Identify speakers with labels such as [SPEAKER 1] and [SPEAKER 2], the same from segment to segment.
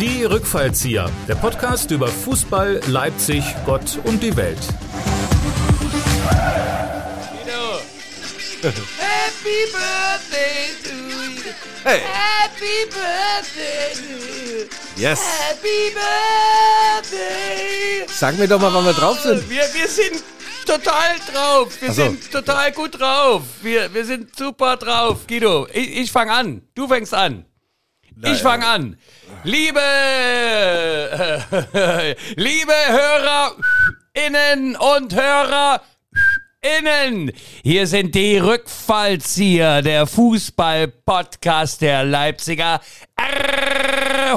[SPEAKER 1] Die Rückfallzieher, der Podcast über Fußball, Leipzig, Gott und die Welt.
[SPEAKER 2] Happy Birthday to you.
[SPEAKER 3] Hey.
[SPEAKER 2] Happy Birthday to you.
[SPEAKER 3] Yes.
[SPEAKER 2] Happy Birthday.
[SPEAKER 3] Sag mir doch mal, wann wir drauf sind.
[SPEAKER 2] Wir, wir sind total drauf. Wir
[SPEAKER 3] so.
[SPEAKER 2] sind total gut drauf. Wir, wir sind super drauf. Guido, ich, ich fange an. Du fängst an. Ich fange an. Liebe, liebe Hörerinnen und Hörer, Innen. Hier sind die Rückfallzieher, der Fußball-Podcast der Leipziger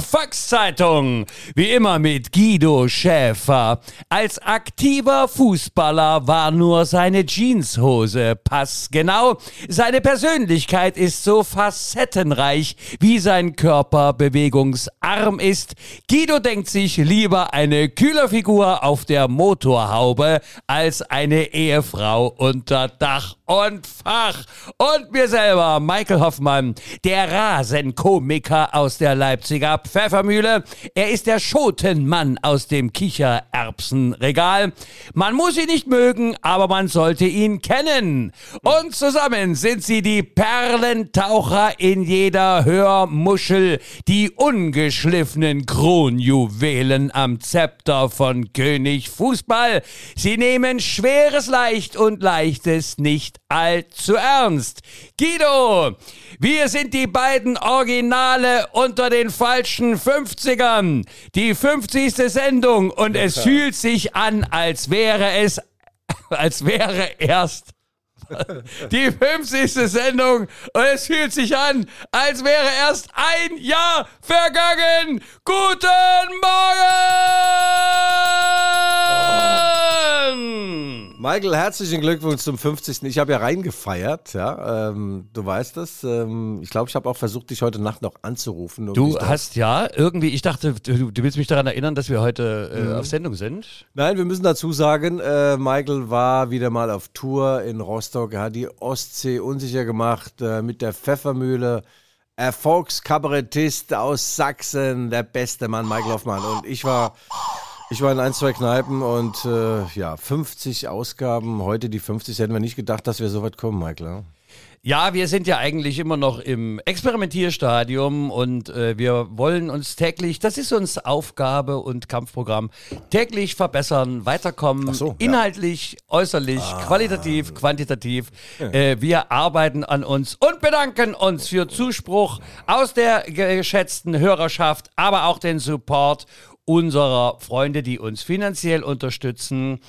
[SPEAKER 2] Volkszeitung. Wie immer mit Guido Schäfer. Als aktiver Fußballer war nur seine Jeanshose passgenau. Seine Persönlichkeit ist so facettenreich, wie sein Körper bewegungsarm ist. Guido denkt sich lieber eine Kühlerfigur auf der Motorhaube als eine Ehefrau unter Dach und Fach. Und mir selber, Michael Hoffmann, der Rasenkomiker aus der Leipziger Pfeffermühle. Er ist der Schotenmann aus dem Kichererbsenregal. Man muss ihn nicht mögen, aber man sollte ihn kennen. Und zusammen sind sie die Perlentaucher in jeder Hörmuschel, die ungeschliffenen Kronjuwelen am Zepter von König Fußball. Sie nehmen Schweres leicht und Leichtes nicht allzu ernst. Guido, wir sind die beiden Originale unter den falschen 50ern. Die 50. Sendung und es fühlt sich an, als wäre es, als wäre erst die 50. Sendung und es fühlt sich an, als wäre erst ein Jahr vergangen. Guten Morgen!
[SPEAKER 3] Michael, herzlichen Glückwunsch zum 50. Ich habe ja reingefeiert, ja. Ähm, du weißt das. Ähm, ich glaube, ich habe auch versucht, dich heute Nacht noch anzurufen. um
[SPEAKER 2] Du hast ja irgendwie, ich dachte, du, du willst mich daran erinnern, dass wir heute äh,
[SPEAKER 3] Mhm.
[SPEAKER 2] auf Sendung sind.
[SPEAKER 3] Nein, wir müssen dazu sagen, äh, Michael war wieder mal auf Tour in Rostock. Er hat die Ostsee unsicher gemacht äh, mit der Pfeffermühle. Erfolgskabarettist aus Sachsen, der beste Mann, Michael Hoffmann. Und ich war, ich war in ein, zwei Kneipen und äh, ja, 50 Ausgaben. Heute die 50. Hätten wir nicht gedacht, dass wir so weit kommen, Michael. ja?
[SPEAKER 2] Ja, wir sind ja eigentlich immer noch im Experimentierstadium und äh, wir wollen uns täglich, das ist uns Aufgabe und Kampfprogramm, täglich verbessern, weiterkommen,
[SPEAKER 3] Ach so, ja.
[SPEAKER 2] inhaltlich, äußerlich, qualitativ, quantitativ. Äh, wir arbeiten an uns und bedanken uns für Zuspruch aus der geschätzten Hörerschaft, aber auch den Support unserer Freunde, die uns finanziell unterstützen.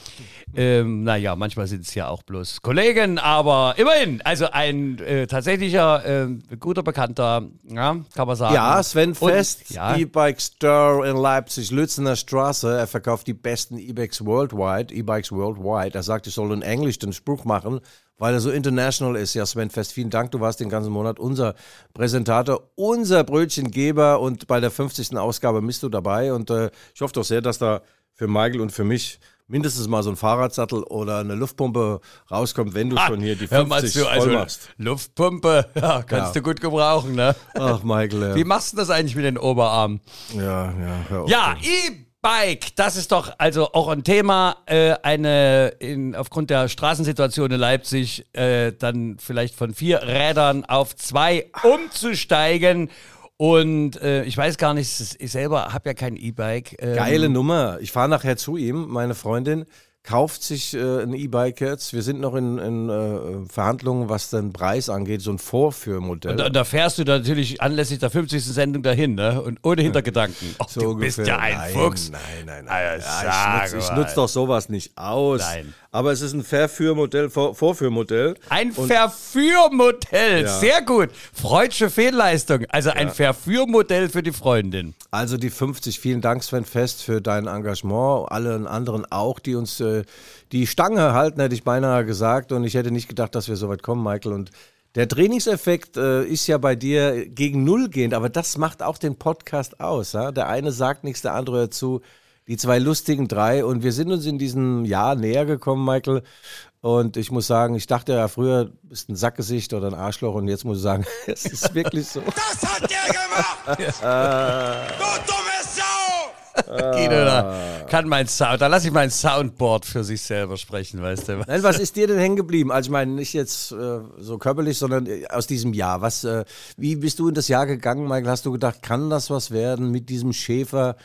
[SPEAKER 2] Ähm, naja, manchmal sind es ja auch bloß Kollegen, aber immerhin, also ein äh, tatsächlicher äh, guter Bekannter, ja, kann man sagen.
[SPEAKER 3] Ja, Sven Fest,
[SPEAKER 2] ja.
[SPEAKER 3] E-Bike Store in Leipzig, Lützener Straße. Er verkauft die besten E-Bikes worldwide, E-Bikes worldwide. Er sagt, ich soll in Englisch den Spruch machen, weil er so international ist. Ja, Sven Fest, vielen Dank. Du warst den ganzen Monat unser Präsentator, unser Brötchengeber und bei der 50. Ausgabe bist du dabei. Und äh, ich hoffe doch sehr, dass da für Michael und für mich mindestens mal so ein Fahrradsattel oder eine Luftpumpe rauskommt, wenn du schon hier die
[SPEAKER 2] Hör mal
[SPEAKER 3] 50
[SPEAKER 2] also
[SPEAKER 3] machst.
[SPEAKER 2] Luftpumpe, ja, kannst
[SPEAKER 3] Ja.
[SPEAKER 2] du gut gebrauchen, ne?
[SPEAKER 3] Ach, Michael.
[SPEAKER 2] Wie
[SPEAKER 3] Ja,
[SPEAKER 2] machst du das eigentlich mit den Oberarmen?
[SPEAKER 3] ja, ja. hör auf.
[SPEAKER 2] Ja, E-Bike, das ist doch also auch ein Thema, äh, eine in, aufgrund der Straßensituation in Leipzig äh, dann vielleicht von vier Rädern auf zwei umzusteigen. Und äh, ich weiß gar nicht, ich selber habe ja kein E-Bike. Ähm,
[SPEAKER 3] Geile Nummer. Ich fahre nachher zu ihm. Meine Freundin kauft sich äh, ein E-Bike jetzt. Wir sind noch in, in äh, Verhandlungen, was den Preis angeht, so ein Vorführmodell.
[SPEAKER 2] Und da, da fährst du natürlich anlässlich der 50. Sendung dahin, ne? Und ohne Hintergedanken. Ach,
[SPEAKER 3] so
[SPEAKER 2] du bist
[SPEAKER 3] ungefähr.
[SPEAKER 2] ja ein
[SPEAKER 3] nein,
[SPEAKER 2] Fuchs.
[SPEAKER 3] Nein, nein, nein.
[SPEAKER 2] Also
[SPEAKER 3] ja, ich nutze nutz doch sowas nicht aus.
[SPEAKER 2] Nein.
[SPEAKER 3] Aber es ist ein Verführmodell, Vor Vorführmodell.
[SPEAKER 2] Ein Verführmodell,
[SPEAKER 3] Ja.
[SPEAKER 2] sehr gut. Freudsche Fehlleistung. Also ein Verführmodell für die Freundin.
[SPEAKER 3] Also die 50, vielen Dank Sven Fest für dein Engagement, allen anderen auch, die uns äh, die Stange halten, hätte ich beinahe gesagt und ich hätte nicht gedacht, dass wir so weit kommen, Michael und der Trainingseffekt äh, ist ja bei dir gegen Null gehend, aber das macht auch den Podcast aus. Ja? Der eine sagt nichts, der andere hört zu. Die zwei lustigen drei und wir sind uns in diesem Jahr näher gekommen, Michael. Und ich muss sagen, ich dachte ja früher, du bist ein Sackgesicht oder ein Arschloch und jetzt muss ich sagen, es ist wirklich so.
[SPEAKER 4] Das hat der gemacht! du dummes
[SPEAKER 2] Guido, da kann mein Sound, da lasse ich mein Soundboard für sich selber sprechen, weißt du.
[SPEAKER 3] Nein, was ist dir denn hängen geblieben? Also ich meine, nicht jetzt äh, so körperlich, sondern äh, aus diesem Jahr. Was, äh, wie bist du in das Jahr gegangen, Michael? Hast du gedacht, kann das was werden mit diesem Schäfer,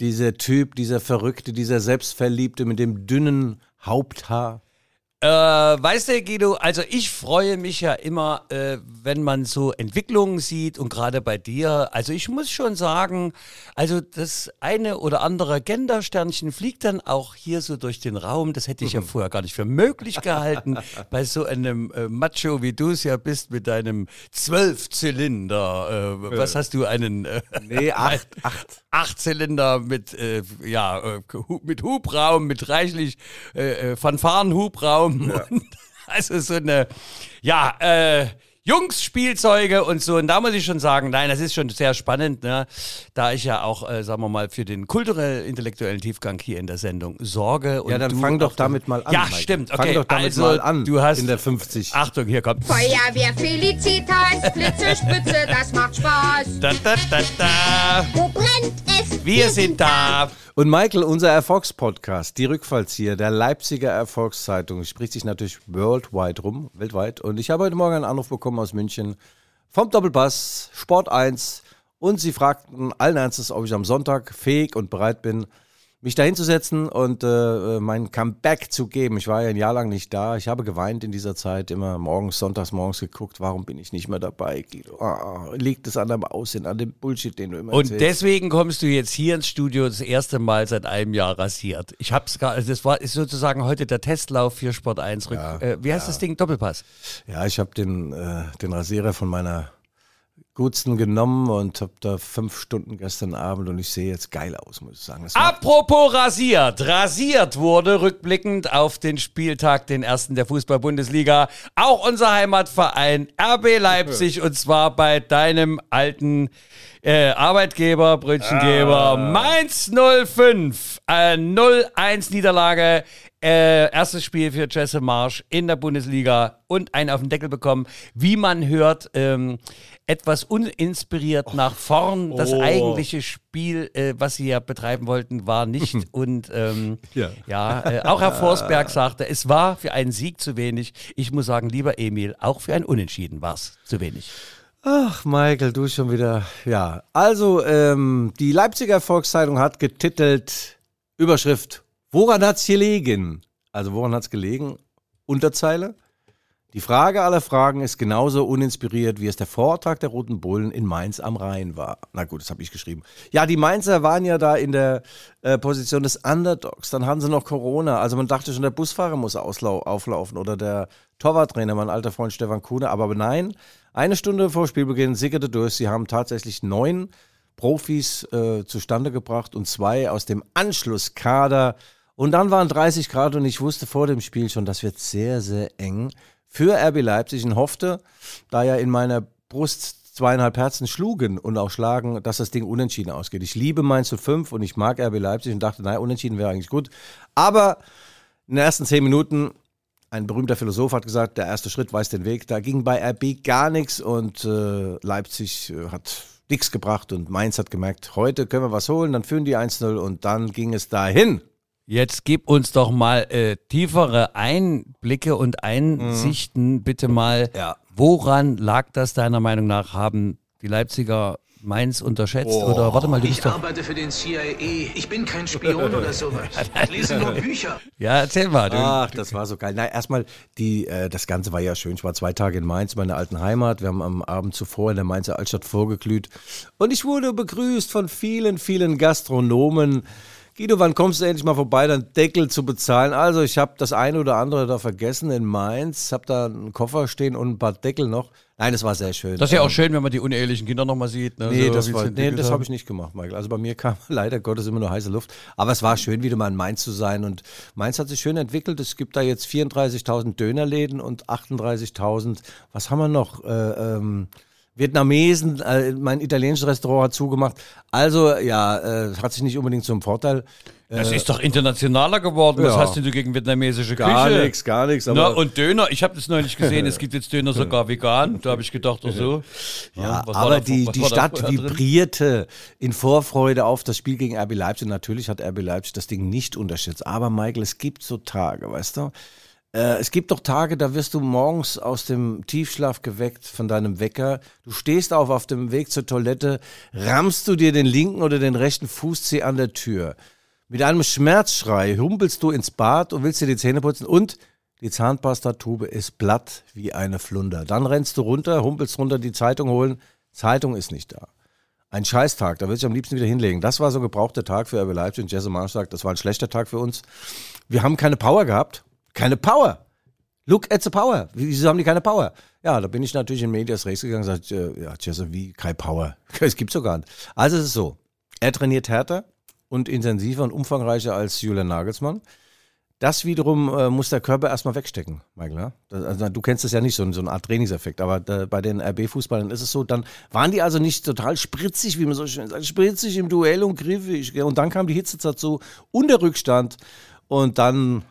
[SPEAKER 3] dieser Typ, dieser Verrückte, dieser Selbstverliebte mit dem dünnen Haupthaar?
[SPEAKER 2] Äh, weißt du, Guido, also ich freue mich ja immer, äh, wenn man so Entwicklungen sieht und gerade bei dir. Also ich muss schon sagen, also das eine oder andere Gendersternchen fliegt dann auch hier so durch den Raum. Das hätte ich ja vorher gar nicht für möglich gehalten. bei so einem äh, Macho, wie du es ja bist, mit deinem Zwölfzylinder. Äh, was hast du, einen... Äh,
[SPEAKER 3] Nee, acht, acht.
[SPEAKER 2] Achtzylinder mit, äh, ja, mit Hubraum, mit reichlich äh, Fanfarenhubraum. Und also so eine, ja, äh, Jungs-Spielzeuge und so. Und da muss ich schon sagen, nein, das ist schon sehr spannend, ne? da ich ja auch, äh, sagen wir mal, für den kulturell-intellektuellen Tiefgang hier in der Sendung sorge. Und
[SPEAKER 3] Ja, dann
[SPEAKER 2] du
[SPEAKER 3] fang doch damit mal an.
[SPEAKER 2] Ja,
[SPEAKER 3] Michael.
[SPEAKER 2] stimmt.
[SPEAKER 3] Fang
[SPEAKER 2] Okay,
[SPEAKER 3] doch damit
[SPEAKER 2] also,
[SPEAKER 3] mal an.
[SPEAKER 2] Du hast
[SPEAKER 3] in der 50.
[SPEAKER 2] Achtung, hier kommt.
[SPEAKER 4] Feuerwehr Felicitas, Blitze, Spitze, das macht Spaß.
[SPEAKER 2] Da, da, da, da.
[SPEAKER 4] Wo brennt es?
[SPEAKER 2] Wir sind da.
[SPEAKER 3] Und Michael, unser Erfolgspodcast, die Rückfallzieher der Leipziger Erfolgszeitung, spricht sich natürlich worldwide rum, weltweit. Und ich habe heute Morgen einen Anruf bekommen aus München vom Doppelpass, Sport 1. Und sie fragten allen Ernstes, ob ich am Sonntag fähig und bereit bin, mich da hinzusetzen und äh, mein Comeback zu geben. Ich war ja ein Jahr lang nicht da. Ich habe geweint in dieser Zeit, immer morgens, sonntags morgens geguckt, warum bin ich nicht mehr dabei, Guido? Ah, liegt es an deinem Aussehen, an dem Bullshit, den du immer
[SPEAKER 2] Und
[SPEAKER 3] erzählst?
[SPEAKER 2] deswegen kommst du jetzt hier ins Studio das erste Mal seit einem Jahr rasiert. Ich hab's gar, also das war ist sozusagen heute der Testlauf für Sport 1 Rück. äh, wie heißt das Ding? Doppelpass.
[SPEAKER 3] Ja, ich habe den, äh, den Rasierer von meiner Gutsten genommen und habe da fünf Stunden gestern Abend und ich sehe jetzt geil aus, muss ich sagen. Das
[SPEAKER 2] Apropos rasiert. Rasiert wurde rückblickend auf den Spieltag, den ersten der Fußball-Bundesliga. Auch unser Heimatverein RB Leipzig und zwar bei deinem alten äh, Arbeitgeber, Brötchengeber Mainz 05. Äh, 0-1 Niederlage. Äh, erstes Spiel für Jesse Marsch in der Bundesliga und einen auf den Deckel bekommen. Wie man hört, ähm, etwas uninspiriert nach vorn. Das
[SPEAKER 3] Oh.
[SPEAKER 2] eigentliche Spiel, äh, was sie ja betreiben wollten, war nicht. Und ähm,
[SPEAKER 3] Ja.
[SPEAKER 2] ja, äh, auch Herr Forsberg sagte, es war für einen Sieg zu wenig. Ich muss sagen, lieber Emil, auch für ein Unentschieden war es zu wenig.
[SPEAKER 3] Ach, Michael, du schon wieder. Ja, also ähm, die Leipziger Volkszeitung hat getitelt, Überschrift, woran hat's gelegen? Also woran hat's gelegen? Unterzeile. Die Frage aller Fragen ist genauso uninspiriert, wie es der Vortrag der Roten Bullen in Mainz am Rhein war. Na gut, das habe ich geschrieben. Ja, die Mainzer waren ja da in der äh, Position des Underdogs. Dann hatten sie noch Corona. Also man dachte schon, der Busfahrer muss auflaufen oder der Torwarttrainer, mein alter Freund Stefan Kuhne. Aber nein, eine Stunde vor Spielbeginn sickerte durch. Sie haben tatsächlich neun Profis äh, zustande gebracht und zwei aus dem Anschlusskader. Und dann waren 30 Grad und ich wusste vor dem Spiel schon, das wird sehr, sehr eng für RB Leipzig und hoffte, da ja in meiner Brust zweieinhalb Herzen schlugen und auch schlagen, dass das Ding unentschieden ausgeht. Ich liebe Mainz 05 und ich mag RB Leipzig und dachte, naja, unentschieden wäre eigentlich gut. Aber in den ersten zehn Minuten, ein berühmter Philosoph hat gesagt, der erste Schritt weiß den Weg. Da ging bei RB gar nichts und äh, Leipzig äh, hat nichts gebracht und Mainz hat gemerkt, heute können wir was holen, dann führen die 1-0 und dann ging es dahin.
[SPEAKER 2] Jetzt gib uns doch mal äh, tiefere Einblicke und Einsichten, bitte mal.
[SPEAKER 3] Ja.
[SPEAKER 2] Woran lag das deiner Meinung nach? Haben die Leipziger Mainz unterschätzt? Oder warte mal, du
[SPEAKER 5] Ich
[SPEAKER 2] bist doch.
[SPEAKER 5] arbeite für den CIA. Ich bin kein Spion oder sowas. Ich lese nur Bücher.
[SPEAKER 2] Ja, erzähl mal. Du,
[SPEAKER 3] Ach, das war so geil. Na, erstmal, die, äh, das Ganze war ja schön. Ich war zwei Tage in Mainz, meiner alten Heimat. Wir haben am Abend zuvor in der Mainzer Altstadt vorgeglüht. Und ich wurde begrüßt von vielen, vielen Gastronomen. Guido, wann kommst du endlich mal vorbei, deinen Deckel zu bezahlen? Also, ich habe das eine oder andere da vergessen in Mainz. Habe da einen Koffer stehen und ein paar Deckel noch. Nein, das war sehr schön.
[SPEAKER 2] das ist ja auch schön, wenn man die unehelichen Kinder nochmal sieht. Ne?
[SPEAKER 3] Nee,
[SPEAKER 2] so,
[SPEAKER 3] das, war, nee, das habe ich nicht gemacht, Michael. Also bei mir kam leider Gottes immer nur heiße Luft. Aber es war schön, wieder mal in Mainz zu sein. Und Mainz hat sich schön entwickelt. Es gibt da jetzt 34.000 Dönerläden und 38.000, was haben wir noch? Äh, ähm, Vietnamesen, äh, mein italienisches Restaurant hat zugemacht. Also ja, äh, hat sich nicht unbedingt zum Vorteil.
[SPEAKER 2] Das ist doch internationaler geworden. Was
[SPEAKER 3] ja.
[SPEAKER 2] hast denn du gegen vietnamesische Küche?
[SPEAKER 3] Gar nichts, gar nichts.
[SPEAKER 2] Na, und Döner, ich habe das neulich gesehen, es gibt jetzt Döner sogar vegan. Da habe ich gedacht, ach so.
[SPEAKER 3] ja,
[SPEAKER 2] was war
[SPEAKER 3] aber die,
[SPEAKER 2] was
[SPEAKER 3] die Stadt vibrierte in Vorfreude auf das Spiel gegen RB Leipzig. Natürlich hat RB Leipzig das Ding nicht unterschätzt. Aber Michael, es gibt so Tage, weißt du? Äh, es gibt doch Tage, da wirst du morgens aus dem Tiefschlaf geweckt von deinem Wecker. Du stehst auf auf dem Weg zur Toilette, rammst du dir den linken oder den rechten Fußzeh an der Tür. Mit einem Schmerzschrei humpelst du ins Bad und willst dir die Zähne putzen und die Zahnpastatube ist platt wie eine Flunder. Dann rennst du runter, humpelst runter, die Zeitung holen. Zeitung ist nicht da. Ein Scheißtag, da würde ich am liebsten wieder hinlegen. Das war so gebrauchter Tag für RB Leipzig und Jesse Marsch sagt, das war ein schlechter Tag für uns. Wir haben keine Power gehabt. Keine Power. Look at the power. Wieso haben die keine Power? Ja, da bin ich natürlich in Medias Res gegangen und gesagt, äh, ja, Jesse, wie keine Power? Es gibt's doch gar nicht. Also es ist so, er trainiert härter und intensiver und umfangreicher als Julian Nagelsmann. Das wiederum äh, muss der Körper erstmal wegstecken, Michael. Ja? Das, also, du kennst es ja nicht, so, so eine Art Trainingseffekt, aber da, bei den RB-Fußballern ist es so, dann waren die also nicht total spritzig, wie man so schön sagt, spritzig im Duell und griffig. Und dann kam die Hitze dazu und der Rückstand und dann,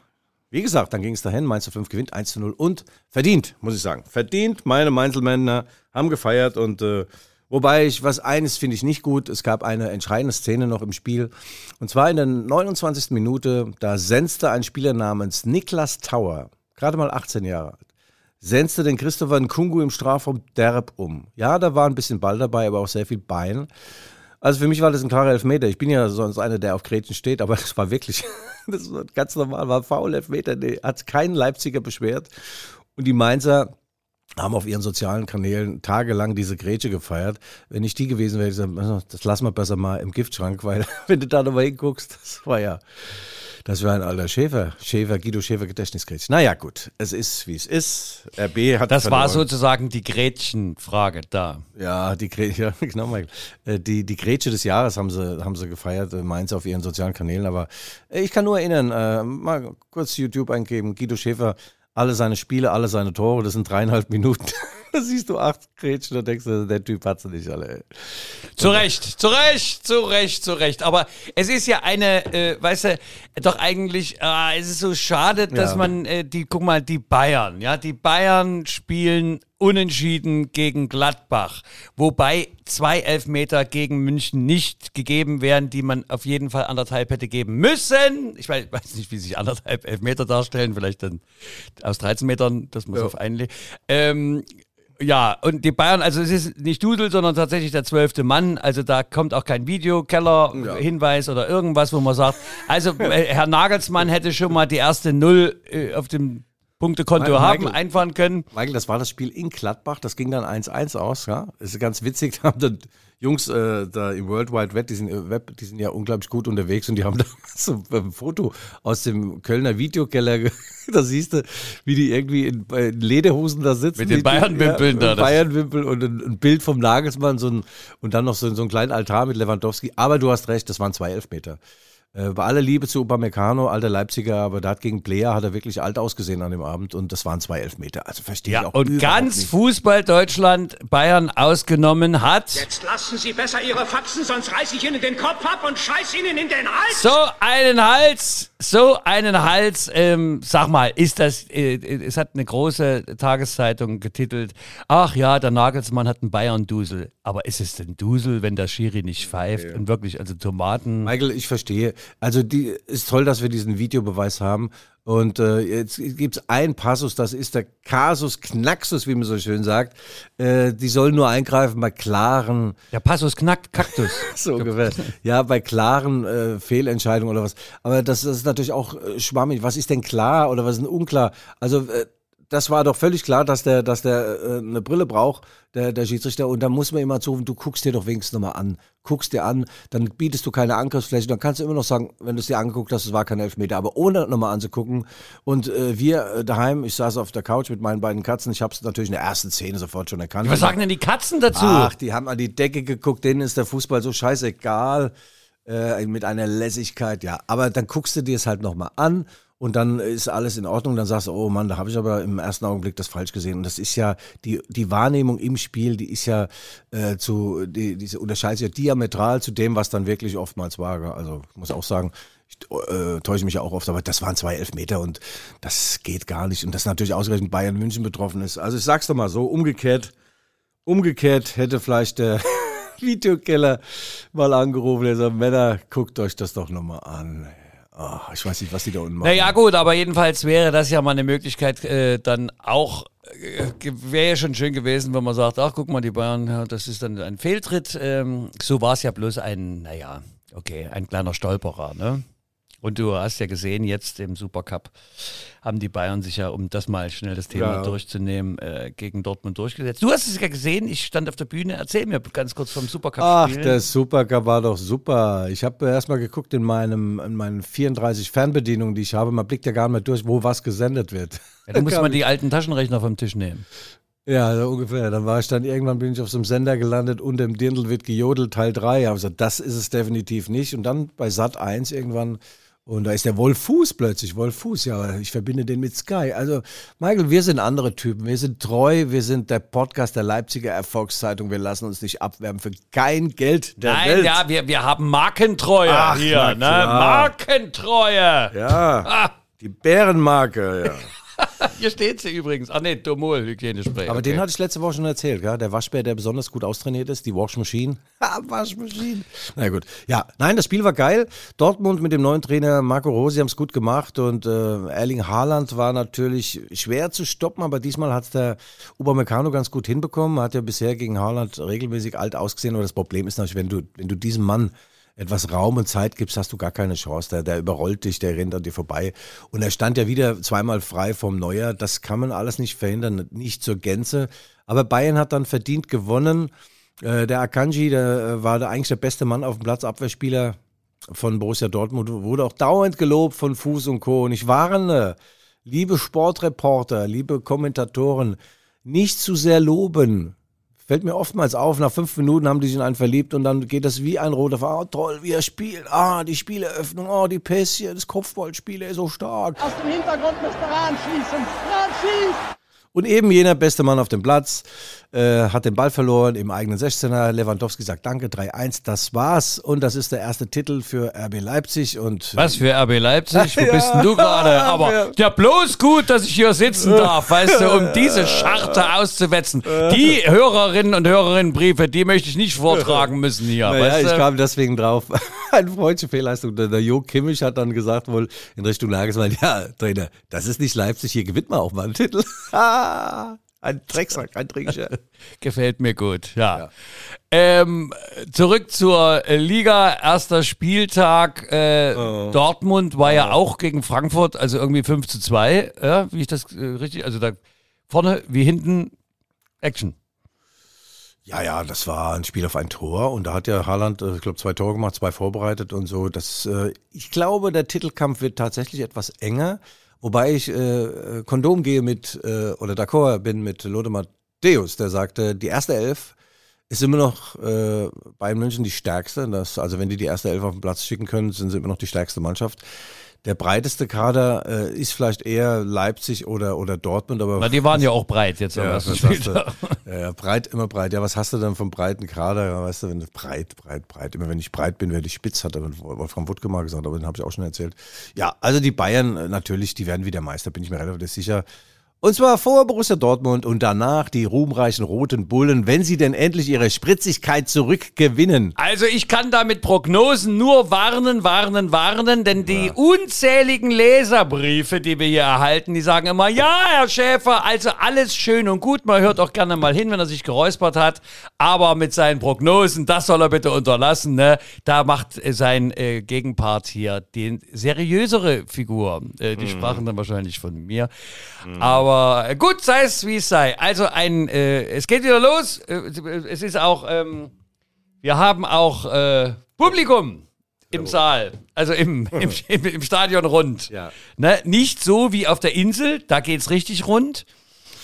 [SPEAKER 3] wie gesagt, dann ging es dahin, Mainz 5 gewinnt 1 zu 0 und verdient, muss ich sagen. Verdient, meine Mainzelmänner haben gefeiert und äh, Wobei ich, was eines finde ich nicht gut, es gab eine entscheidende Szene noch im Spiel. Und zwar in der 29. Minute, da senzte ein Spieler namens Niklas Tauer, gerade mal 18 Jahre alt, senzte den Christopher Nkungu im Strafraum derb um. Ja, da war ein bisschen Ball dabei, aber auch sehr viel Bein. Also für mich war das ein klarer Elfmeter. Ich bin ja sonst einer, der auf Gretchen steht, aber es war wirklich, das war ganz normal, war faul Elfmeter. Nee, hat keinen Leipziger beschwert. Und die Mainzer haben auf ihren sozialen Kanälen tagelang diese Grätsche gefeiert. Wenn ich die gewesen wäre, hätte ich gesagt, also, das lassen wir besser mal im Giftschrank, weil wenn du da nochmal hinguckst, das war ja, das war ein alter Schäfer, Schäfer, Guido Schäfer Gedächtnisgrätsch. Naja, gut, es ist, wie es ist. RB hat
[SPEAKER 2] Das war
[SPEAKER 3] verloren.
[SPEAKER 2] sozusagen die Gretchenfrage da.
[SPEAKER 3] Ja, die Grätsche, ja, genau, Michael. Äh, Die, die Grätsche des Jahres haben sie, haben sie gefeiert, äh, Mainz auf ihren sozialen Kanälen. Aber äh, ich kann nur erinnern, mal kurz YouTube eingeben, Guido Schäfer, alle seine Spiele, alle seine Tore, das sind dreieinhalb Minuten. da siehst du acht Grätschen, da denkst du, der Typ hat sie nicht alle. Ey.
[SPEAKER 2] Zu Recht, zu Recht, zu Recht, zu Recht. Aber es ist ja eine, äh, weißt du, doch eigentlich, äh, es ist so schade, dass
[SPEAKER 3] Ja.
[SPEAKER 2] man äh, die, guck mal, die Bayern, ja, die Bayern spielen unentschieden gegen Gladbach, wobei zwei Elfmeter gegen München nicht gegeben wären, die man auf jeden Fall anderthalb hätte geben müssen. Ich weiß, nicht, wie sich anderthalb Elfmeter darstellen, vielleicht dann aus 13 Metern, das muss auf einen. Ähm, ja, und die Bayern, also es ist nicht Dudel, sondern tatsächlich der zwölfte Mann. Also da kommt auch kein Videokeller-Hinweis oder irgendwas, wo man sagt, also äh, Herr Nagelsmann hätte schon mal die erste Null äh, auf dem Punktekonto
[SPEAKER 3] Michael-
[SPEAKER 2] haben, einfahren können.
[SPEAKER 3] Michael, das war das Spiel in Gladbach, das ging dann 1-1 aus, ja. Das ist ganz witzig, da haben dann Jungs äh, da im World Wide Web, die sind, äh, Web, die sind ja unglaublich gut unterwegs und die haben da so ein Foto aus dem Kölner Videokeller, da siehst du, wie die irgendwie in, in Lederhosen da sitzen.
[SPEAKER 2] Mit den Bayernwimpeln da,
[SPEAKER 3] mit
[SPEAKER 2] das-
[SPEAKER 3] Bayernwimpel und ein, ein Bild vom Nagelsmann so ein, und dann noch so, so einen kleinen Altar mit Lewandowski. Aber du hast recht, das waren zwei Elfmeter. Äh, bei aller Liebe zu Upamecano, alter Leipziger, aber da hat gegen Player hat er wirklich alt ausgesehen an dem Abend und das waren zwei Elfmeter. Also verstehe ich
[SPEAKER 2] Ja,
[SPEAKER 3] auch
[SPEAKER 2] und ganz
[SPEAKER 3] nicht.
[SPEAKER 2] Fußball Deutschland Bayern ausgenommen hat.
[SPEAKER 6] Jetzt lassen Sie besser Ihre Faxen, sonst reiß ich Ihnen den Kopf ab und scheiß Ihnen in den Hals!
[SPEAKER 2] So einen Hals, so einen Hals. Ähm, sag mal, ist das? Äh, es hat eine große Tageszeitung getitelt. Ach ja, der Nagelsmann hat einen Bayern-Dusel. Aber ist es denn Dusel, wenn der Schiri nicht pfeift und wirklich also Tomaten?
[SPEAKER 3] Michael, ich verstehe. Also die ist toll, dass wir diesen Videobeweis haben. Und äh, jetzt gibt es einen Passus, das ist der Kasus Knaxus, wie man so schön sagt. Äh, die sollen nur eingreifen bei klaren
[SPEAKER 2] Der Passus knackt Kaktus.
[SPEAKER 3] so ungefähr. Ja, bei klaren äh, Fehlentscheidungen oder was. Aber das, das ist natürlich auch äh, schwammig. Was ist denn klar oder was ist denn unklar? Also äh, das war doch völlig klar, dass der, dass der äh, eine Brille braucht, der, der Schiedsrichter. Und da muss man immer zurufen, du guckst dir doch wenigstens nochmal an. Guckst dir an, dann bietest du keine Angriffsfläche. Dann kannst du immer noch sagen, wenn du es dir angeguckt hast, es war kein Elfmeter. Aber ohne nochmal anzugucken. Und äh, wir äh, daheim, ich saß auf der Couch mit meinen beiden Katzen. Ich habe es natürlich in der ersten Szene sofort schon erkannt.
[SPEAKER 2] Was sagen denn die Katzen dazu?
[SPEAKER 3] Ach, die haben an die Decke geguckt, denen ist der Fußball so scheißegal. Äh, mit einer Lässigkeit, ja. Aber dann guckst du dir es halt nochmal an und dann ist alles in Ordnung. Dann sagst du, oh Mann, da habe ich aber im ersten Augenblick das falsch gesehen. Und das ist ja die, die Wahrnehmung im Spiel, die ist ja äh, zu, die, diese unterscheidet sich ja diametral zu dem, was dann wirklich oftmals war. Also ich muss auch sagen, ich äh, täusche mich ja auch oft, aber das waren zwei Elfmeter und das geht gar nicht. Und das natürlich ausgerechnet Bayern München betroffen ist. Also ich sag's doch mal so, umgekehrt, umgekehrt hätte vielleicht der Videokeller mal angerufen, der sagt, Männer, guckt euch das doch nochmal an. Oh, ich weiß nicht, was die da unten machen.
[SPEAKER 2] Naja, gut, aber jedenfalls wäre das ja mal eine Möglichkeit, äh, dann auch. Äh, Wäre ja schon schön gewesen, wenn man sagt, ach guck mal, die Bayern, ja, das ist dann ein Fehltritt. Ähm, so war es ja bloß ein, naja, okay, ein kleiner Stolperer, ne? Und du hast ja gesehen, jetzt im Supercup haben die Bayern sich ja, um das mal schnell das Thema
[SPEAKER 3] Ja.
[SPEAKER 2] durchzunehmen, äh, gegen Dortmund durchgesetzt. Du hast es ja gesehen, ich stand auf der Bühne. Erzähl mir ganz kurz vom
[SPEAKER 3] Ach,
[SPEAKER 2] Supercup-Spiel.
[SPEAKER 3] der Supercup war doch super. Ich habe erstmal geguckt in meinem in meinen 34 Fernbedienungen, die ich habe. Man blickt ja gar nicht mehr durch, wo was gesendet wird.
[SPEAKER 2] ja, da muss man die alten Taschenrechner vom Tisch nehmen.
[SPEAKER 3] Ja, so ungefähr. Dann war ich dann irgendwann bin ich auf so einem Sender gelandet, unter dem Dirndl wird gejodelt, Teil 3. Ich habe gesagt, das ist es definitiv nicht. Und dann bei Sat 1 irgendwann, und da ist der Wolf Fuß plötzlich. Wolf Fuß, ja, ich verbinde den mit Sky. Also, Michael, wir sind andere Typen. Wir sind treu, wir sind der Podcast der Leipziger Erfolgszeitung. Wir lassen uns nicht abwerben für kein Geld der
[SPEAKER 2] Nein,
[SPEAKER 3] Welt.
[SPEAKER 2] ja, wir, wir haben Markentreue
[SPEAKER 3] Ach,
[SPEAKER 2] hier, ne? Markentreue.
[SPEAKER 3] Ja,
[SPEAKER 2] Ah.
[SPEAKER 3] die Bärenmarke, ja.
[SPEAKER 2] Hier steht sie übrigens. Ach nee, Domol, Hygienespray.
[SPEAKER 3] Aber
[SPEAKER 2] okay.
[SPEAKER 3] den hatte ich letzte Woche schon erzählt, gell? der Waschbär, der besonders gut austrainiert ist, die Washmachine. Ha, Waschmaschine. Na gut. Ja, nein, das Spiel war geil. Dortmund mit dem neuen Trainer Marco Rose haben es gut gemacht und äh, Erling Haaland war natürlich schwer zu stoppen, aber diesmal hat es der Upamecano ganz gut hinbekommen. Hat ja bisher gegen Haaland regelmäßig alt ausgesehen, aber das Problem ist natürlich, wenn du, wenn du diesem Mann etwas Raum und Zeit gibst, hast du gar keine Chance. Der, der überrollt dich, der rennt an dir vorbei. Und er stand ja wieder zweimal frei vom Neuer. Das kann man alles nicht verhindern, nicht zur Gänze. Aber Bayern hat dann verdient gewonnen. Äh, der Akanji, der äh, war eigentlich der beste Mann auf dem Platz, Abwehrspieler von Borussia Dortmund, wurde auch dauernd gelobt von Fuß und Co. Und ich warne, liebe Sportreporter, liebe Kommentatoren, nicht zu sehr loben. Fällt mir oftmals auf, nach fünf Minuten haben die sich in einen verliebt und dann geht das wie ein roter Faden. Oh, toll, wie er spielt. Ah, die Spieleröffnung, oh, die Pässe, das Kopfballspiel, er ist so stark.
[SPEAKER 7] Aus dem Hintergrund müsste Rahn schießen. Rahn!
[SPEAKER 3] Und eben jener beste Mann auf dem Platz äh, hat den Ball verloren im eigenen 16er. Lewandowski sagt Danke, 3-1, das war's. Und das ist der erste Titel für RB Leipzig. Und
[SPEAKER 2] Was für RB Leipzig? Wo
[SPEAKER 3] Ja.
[SPEAKER 2] bist denn du gerade? Aber
[SPEAKER 3] Ja.
[SPEAKER 2] bloß gut, dass ich hier sitzen darf, weißt du, um diese Scharte auszuwetzen. Die Hörerinnen und Hörerinnenbriefe, die möchte ich nicht vortragen müssen hier.
[SPEAKER 3] Naja,
[SPEAKER 2] weißt
[SPEAKER 3] ich
[SPEAKER 2] du?
[SPEAKER 3] kam deswegen drauf. Eine freundliche Fehlleistung. Der, der Jo Kimmich hat dann gesagt wohl in Richtung Nagelsmann, ja, Trainer, das ist nicht Leipzig, hier gewinnt man auch mal einen Titel. ein Drecksack, ein Trinkscher.
[SPEAKER 2] Gefällt mir gut, ja. Ähm, zurück zur Liga, erster Spieltag. Äh,
[SPEAKER 3] Oh.
[SPEAKER 2] Dortmund war ja auch gegen Frankfurt, also irgendwie 5 zu 2, ja, wie ich das äh, richtig, also da vorne wie hinten Action.
[SPEAKER 3] Ja, ja, das war ein Spiel auf ein Tor und da hat ja Haaland, äh, ich glaube, zwei Tore gemacht, zwei vorbereitet und so. Das, äh, ich glaube, der Titelkampf wird tatsächlich etwas enger, wobei ich äh, Kondom gehe mit, äh, oder d'accord bin mit Lothar Matthäus, der sagte, die erste Elf ist immer noch äh, Bayern München die stärkste. Das, also wenn die die erste Elf auf den Platz schicken können, sind sie immer noch die stärkste Mannschaft. Der breiteste Kader äh, ist vielleicht eher Leipzig oder, oder Dortmund, aber
[SPEAKER 2] Na, die waren ja auch breit jetzt am
[SPEAKER 3] ja,
[SPEAKER 2] ersten Spieltag.
[SPEAKER 3] du? Ja, breit, immer breit. Ja, was hast du denn vom breiten Kader? Ja, weißt du, wenn du breit, breit, breit. Immer wenn ich breit bin, werde ich spitz, hat aber Wolfram Wuttke mal gesagt, aber den habe ich auch schon erzählt. Ja, also die Bayern, äh, natürlich, die werden wieder Meister, bin ich mir relativ sicher. Und zwar vor Borussia Dortmund und danach die ruhmreichen roten Bullen, wenn sie denn endlich ihre Spritzigkeit zurückgewinnen.
[SPEAKER 2] Also ich kann da mit Prognosen nur warnen, warnen, warnen, denn die unzähligen Leserbriefe, die wir hier erhalten, die sagen immer, ja, Herr Schäfer, also alles schön und gut, man hört auch gerne mal hin, wenn er sich geräuspert hat, aber mit seinen Prognosen, das soll er bitte unterlassen, ne? Da macht äh, sein äh, Gegenpart hier die seriösere Figur. Äh, die sprachen dann wahrscheinlich von mir. Aber äh, gut, sei es wie es sei. Also ein, äh, es geht wieder los. Äh, es ist auch, ähm, wir haben auch äh, Publikum im Saal, also im, im, im, im Stadion rund.
[SPEAKER 3] Ja.
[SPEAKER 2] Ne? Nicht so wie auf der Insel, da geht's richtig rund.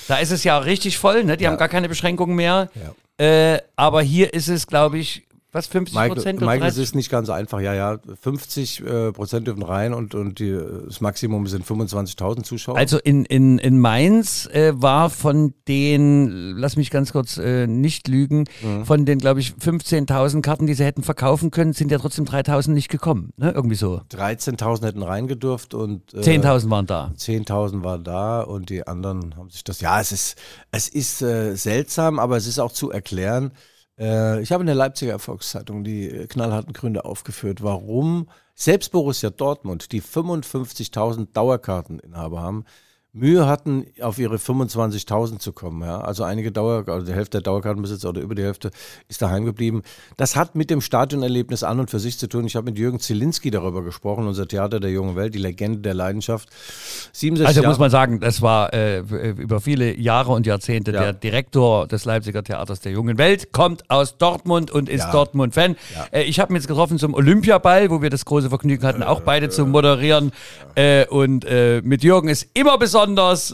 [SPEAKER 2] Da ist es ja richtig voll, ne? die haben gar keine Beschränkungen mehr. Äh, aber hier ist es, glaube ich, Was, 50
[SPEAKER 3] Michael,
[SPEAKER 2] Prozent?
[SPEAKER 3] Michael, es ist nicht ganz einfach. Ja, ja, 50 äh, Prozent dürfen rein und, und die, das Maximum sind 25.000 Zuschauer.
[SPEAKER 2] Also in, in, in Mainz äh, war von den, lass mich ganz kurz äh, nicht lügen,
[SPEAKER 3] Mhm.
[SPEAKER 2] von den, glaube ich, 15.000 Karten, die sie hätten verkaufen können, sind ja trotzdem 3.000 nicht gekommen. Ne? Irgendwie so.
[SPEAKER 3] 13.000 hätten reingedurft und äh,
[SPEAKER 2] 10.000 waren da.
[SPEAKER 3] 10.000 waren da und die anderen haben sich das. Ja, es ist, es ist äh, seltsam, aber es ist auch zu erklären. Äh, ich habe in der Leipziger Erfolgszeitung die äh, knallharten Gründe aufgeführt, warum selbst Borussia Dortmund, die 55.000 Dauerkarteninhaber haben, Mühe hatten, auf ihre 25.000 zu kommen. Ja? Also einige Dauer, also die Hälfte der Dauerkartenbesitzer oder über die Hälfte ist daheim geblieben. Das hat mit dem Stadionerlebnis an und für sich zu tun. Ich habe mit Jürgen Zielinski darüber gesprochen, unser Theater der jungen Welt, die Legende der Leidenschaft. 67
[SPEAKER 2] Also
[SPEAKER 3] Jahre-
[SPEAKER 2] muss man sagen, das war äh, über viele Jahre und Jahrzehnte
[SPEAKER 3] Ja.
[SPEAKER 2] der Direktor des Leipziger Theaters der jungen Welt, kommt aus Dortmund und ist
[SPEAKER 3] Ja.
[SPEAKER 2] Dortmund-Fan. Äh, ich habe ihn jetzt getroffen zum Olympiaball, wo wir das große Vergnügen hatten, auch beide zu moderieren. Äh, und äh, mit Jürgen ist immer besonders,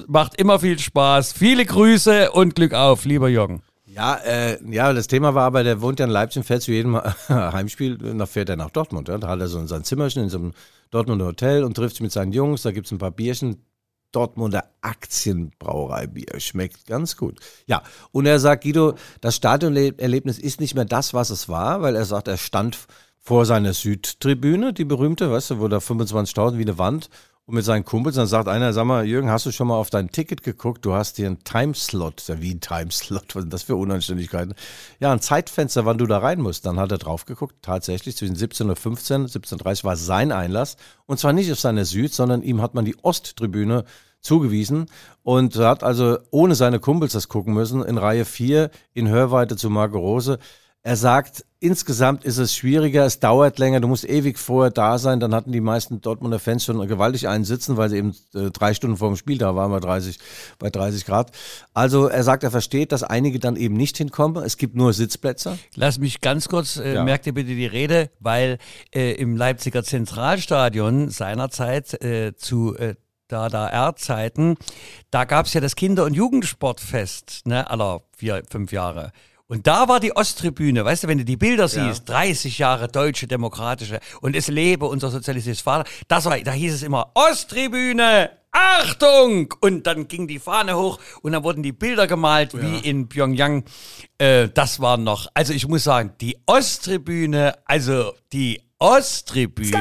[SPEAKER 2] macht immer viel Spaß. Viele Grüße und Glück auf, lieber Jürgen.
[SPEAKER 3] Ja, äh, ja, das Thema war aber, der wohnt ja in Leipzig fährt zu jedem Heimspiel, dann fährt er nach Dortmund. Ja? Da hat er so sein Zimmerchen in so einem Dortmunder Hotel und trifft sich mit seinen Jungs, da gibt's ein paar Bierchen. Dortmunder Aktienbrauereibier. Schmeckt ganz gut. Ja, und er sagt, Guido, das Stadionerlebnis ist nicht mehr das, was es war, weil er sagt, er stand vor seiner Südtribüne, die berühmte, weißt du, wo da 25.000 wie eine Wand und mit seinen Kumpels, dann sagt einer, sag mal, Jürgen, hast du schon mal auf dein Ticket geguckt? Du hast hier einen Timeslot. Ja, wie ein Timeslot? Was sind das für Unanständigkeiten? Ja, ein Zeitfenster, wann du da rein musst. Dann hat er drauf geguckt. Tatsächlich, zwischen 17 und 15, 17.30 war sein Einlass. Und zwar nicht auf seiner Süd, sondern ihm hat man die Osttribüne zugewiesen und hat also ohne seine Kumpels das gucken müssen, in Reihe 4 in Hörweite zu Marco Rose. Er sagt, insgesamt ist es schwieriger, es dauert länger, du musst ewig vorher da sein. Dann hatten die meisten Dortmunder Fans schon gewaltig einen sitzen, weil sie eben äh, drei Stunden vor dem Spiel da waren bei 30, bei 30 Grad. Also er sagt, er versteht, dass einige dann eben nicht hinkommen. Es gibt nur Sitzplätze.
[SPEAKER 2] Lass mich ganz kurz, äh,
[SPEAKER 3] Ja.
[SPEAKER 2] merkt ihr bitte die Rede, weil äh, im Leipziger Zentralstadion seinerzeit äh, zu äh, DDR-Zeiten, da gab's ja das Kinder- und Jugendsportfest, ne, aller vier, fünf Jahre. Und da war die Osttribüne, weißt du, wenn du die Bilder siehst, 30 Jahre deutsche, demokratische und es lebe unser sozialistisches Vater, das war, da hieß es immer Osttribüne, Achtung! Und dann ging die Fahne hoch und dann wurden die Bilder gemalt, wie in Pyongyang. Äh, das war noch, also ich muss sagen, die Osttribüne, also die Osttribüne.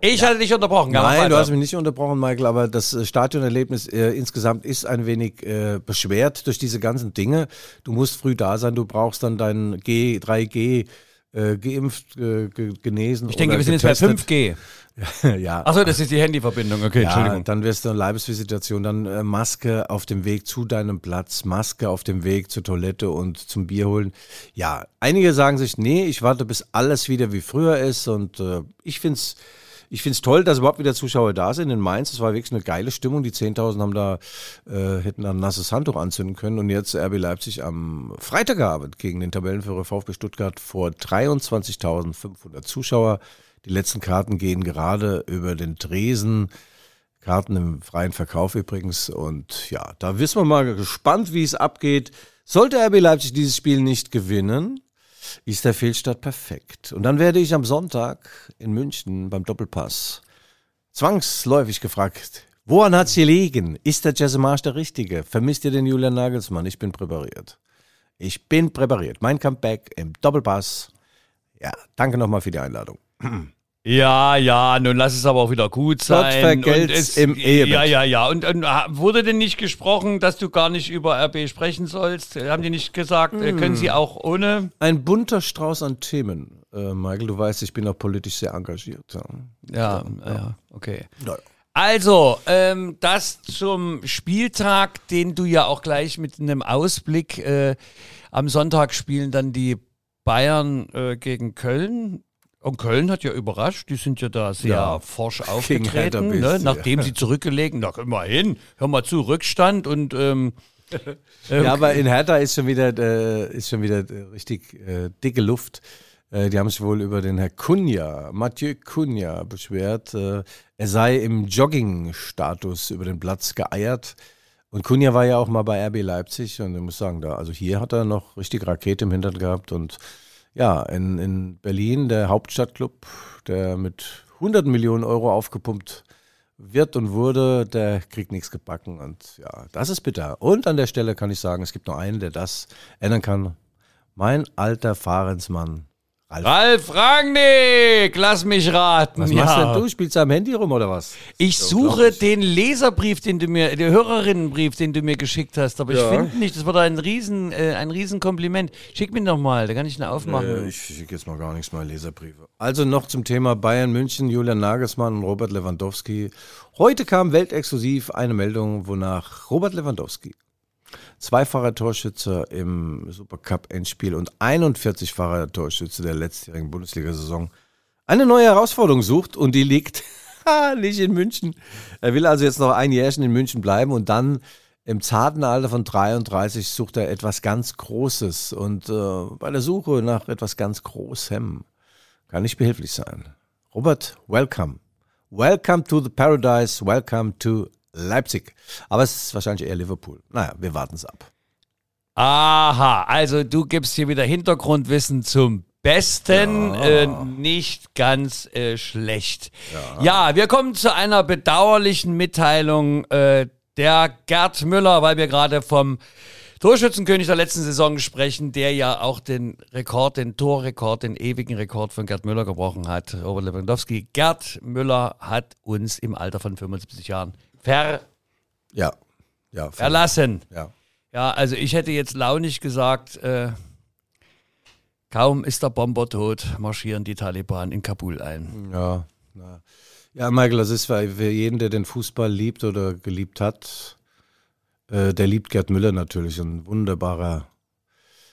[SPEAKER 2] Ich hatte dich unterbrochen.
[SPEAKER 3] Nein, du
[SPEAKER 2] weiter.
[SPEAKER 3] hast mich nicht unterbrochen, Michael, aber das äh, Stadionerlebnis äh, insgesamt ist ein wenig äh, beschwert durch diese ganzen Dinge. Du musst früh da sein, du brauchst dann dein G, 3G äh, geimpft, äh, ge genesen.
[SPEAKER 2] Ich denke, wir sind jetzt bei
[SPEAKER 3] getestet.
[SPEAKER 2] 5G.
[SPEAKER 3] ja.
[SPEAKER 2] Achso, das ist die Handyverbindung. Okay,
[SPEAKER 3] Ja,
[SPEAKER 2] Entschuldigung.
[SPEAKER 3] dann wirst du eine Leibesvisitation, dann äh, Maske auf dem Weg zu deinem Platz, Maske auf dem Weg zur Toilette und zum Bier holen. Ja, einige sagen sich, nee, ich warte, bis alles wieder wie früher ist und äh, ich find's ich find's toll, dass überhaupt wieder Zuschauer da sind in Mainz. Es war wirklich eine geile Stimmung. Die 10.000 haben da, äh, hätten da ein nasses Handtuch anzünden können. Und jetzt RB Leipzig am Freitagabend gegen den Tabellenführer VfB Stuttgart vor 23.500 Zuschauer. Die letzten Karten gehen gerade über den Tresen. Karten im freien Verkauf übrigens. Und ja, da wissen wir mal gespannt, wie es abgeht. Sollte RB Leipzig dieses Spiel nicht gewinnen, ist der Fehlstart perfekt. Und dann werde ich am Sonntag in München beim Doppelpass zwangsläufig gefragt, woran hat's gelegen? Ist der Jesse Marsch der Richtige? Vermisst ihr den Julian Nagelsmann? Ich bin präpariert. Ich bin präpariert. Mein Comeback im Doppelpass. Ja, danke nochmal für die Einladung.
[SPEAKER 2] Ja, ja, nun lass es aber auch wieder gut sein.
[SPEAKER 3] vergelt's im Ehebett.
[SPEAKER 2] Ja, ja, ja. Und, und wurde denn nicht gesprochen, dass du gar nicht über RB sprechen sollst? Haben die nicht gesagt, äh, können sie auch ohne?
[SPEAKER 3] Ein bunter Strauß an Themen. Äh, Michael, du weißt, ich bin auch politisch sehr engagiert. Ja.
[SPEAKER 2] Ja, ja, okay.
[SPEAKER 3] Ja.
[SPEAKER 2] Also, ähm, das zum Spieltag, den du ja auch gleich mit einem Ausblick äh, am Sonntag spielen dann die Bayern äh, gegen Köln. Und Köln hat ja überrascht, die sind ja da sehr
[SPEAKER 3] Ja.
[SPEAKER 2] forsch aufgetreten, ne? nachdem sie zurückgelegen, na immerhin, hör mal zu, Rückstand und ähm,
[SPEAKER 3] Ja, aber in Hertha ist schon wieder, äh, ist schon wieder äh, richtig äh, dicke Luft. Äh, die haben sich wohl über den Herr Cunha, Mathieu Cunha, beschwert. Äh, er sei im Jogging-Status über den Platz geeiert. Und Kunja war ja auch mal bei RB Leipzig und ich muss sagen, da, also hier hat er noch richtig Rakete im Hintern gehabt und ja, in, in Berlin, der Hauptstadtclub, der mit 100 Millionen Euro aufgepumpt wird und wurde, der kriegt nichts gebacken und ja, das ist bitter. Und an der Stelle kann ich sagen, es gibt nur einen, der das ändern kann. Mein alter Fahrensmann, Ralf.
[SPEAKER 2] Ralf Rangnick, lass mich raten.
[SPEAKER 3] Was machst denn du? Spielst du am Handy rum oder was?
[SPEAKER 2] Ich suche den Leserbrief, den du mir, den Hörerinnenbrief, den du mir geschickt hast, aber
[SPEAKER 3] Ja.
[SPEAKER 2] ich finde nicht, das war da ein riesen, äh, ein riesen Kompliment. Schick mir noch mal, da kann ich ihn aufmachen.
[SPEAKER 3] Äh, ich schicke jetzt mal gar nichts mehr Leserbriefe. Also noch zum Thema Bayern München, Julian Nagelsmann und Robert Lewandowski. Heute kam weltexklusiv eine Meldung, wonach Robert Lewandowski, zweifacher Torschütze im Supercup-Endspiel und 41-facher Torschütze der letztjährigen Bundesliga-Saison, eine neue Herausforderung sucht und die liegt nicht in München. Er will also jetzt noch ein Jährchen in München bleiben und dann im zarten Alter von 33 sucht er etwas ganz Großes und äh, bei der Suche nach etwas ganz Großem kann ich behilflich sein. Robert, welcome. Welcome to the Paradise, welcome to Leipzig. Aber es ist wahrscheinlich eher Liverpool. Naja, wir warten es ab.
[SPEAKER 2] Aha, also du gibst hier wieder Hintergrundwissen zum Besten, äh, nicht ganz äh, schlecht. Ja. wir kommen zu einer bedauerlichen Mitteilung. Äh, der Gerd Müller, weil wir gerade vom Torschützenkönig der letzten Saison sprechen, der ja auch den Rekord, den Torrekord, den ewigen Rekord von Gerd Müller gebrochen hat, Robert Lewandowski. Gerd Müller hat uns im Alter von 75 Jahren ver
[SPEAKER 3] Ja, ja,
[SPEAKER 2] verlassen.
[SPEAKER 3] ja.
[SPEAKER 2] Ja, also ich hätte jetzt launig gesagt, äh, kaum ist der Bomber tot, marschieren die Taliban in Kabul ein.
[SPEAKER 3] Ja, na. ja, Michael, das ist für jeden, der den Fußball liebt oder geliebt hat, äh, der liebt Gerd Müller natürlich, ein wunderbarer,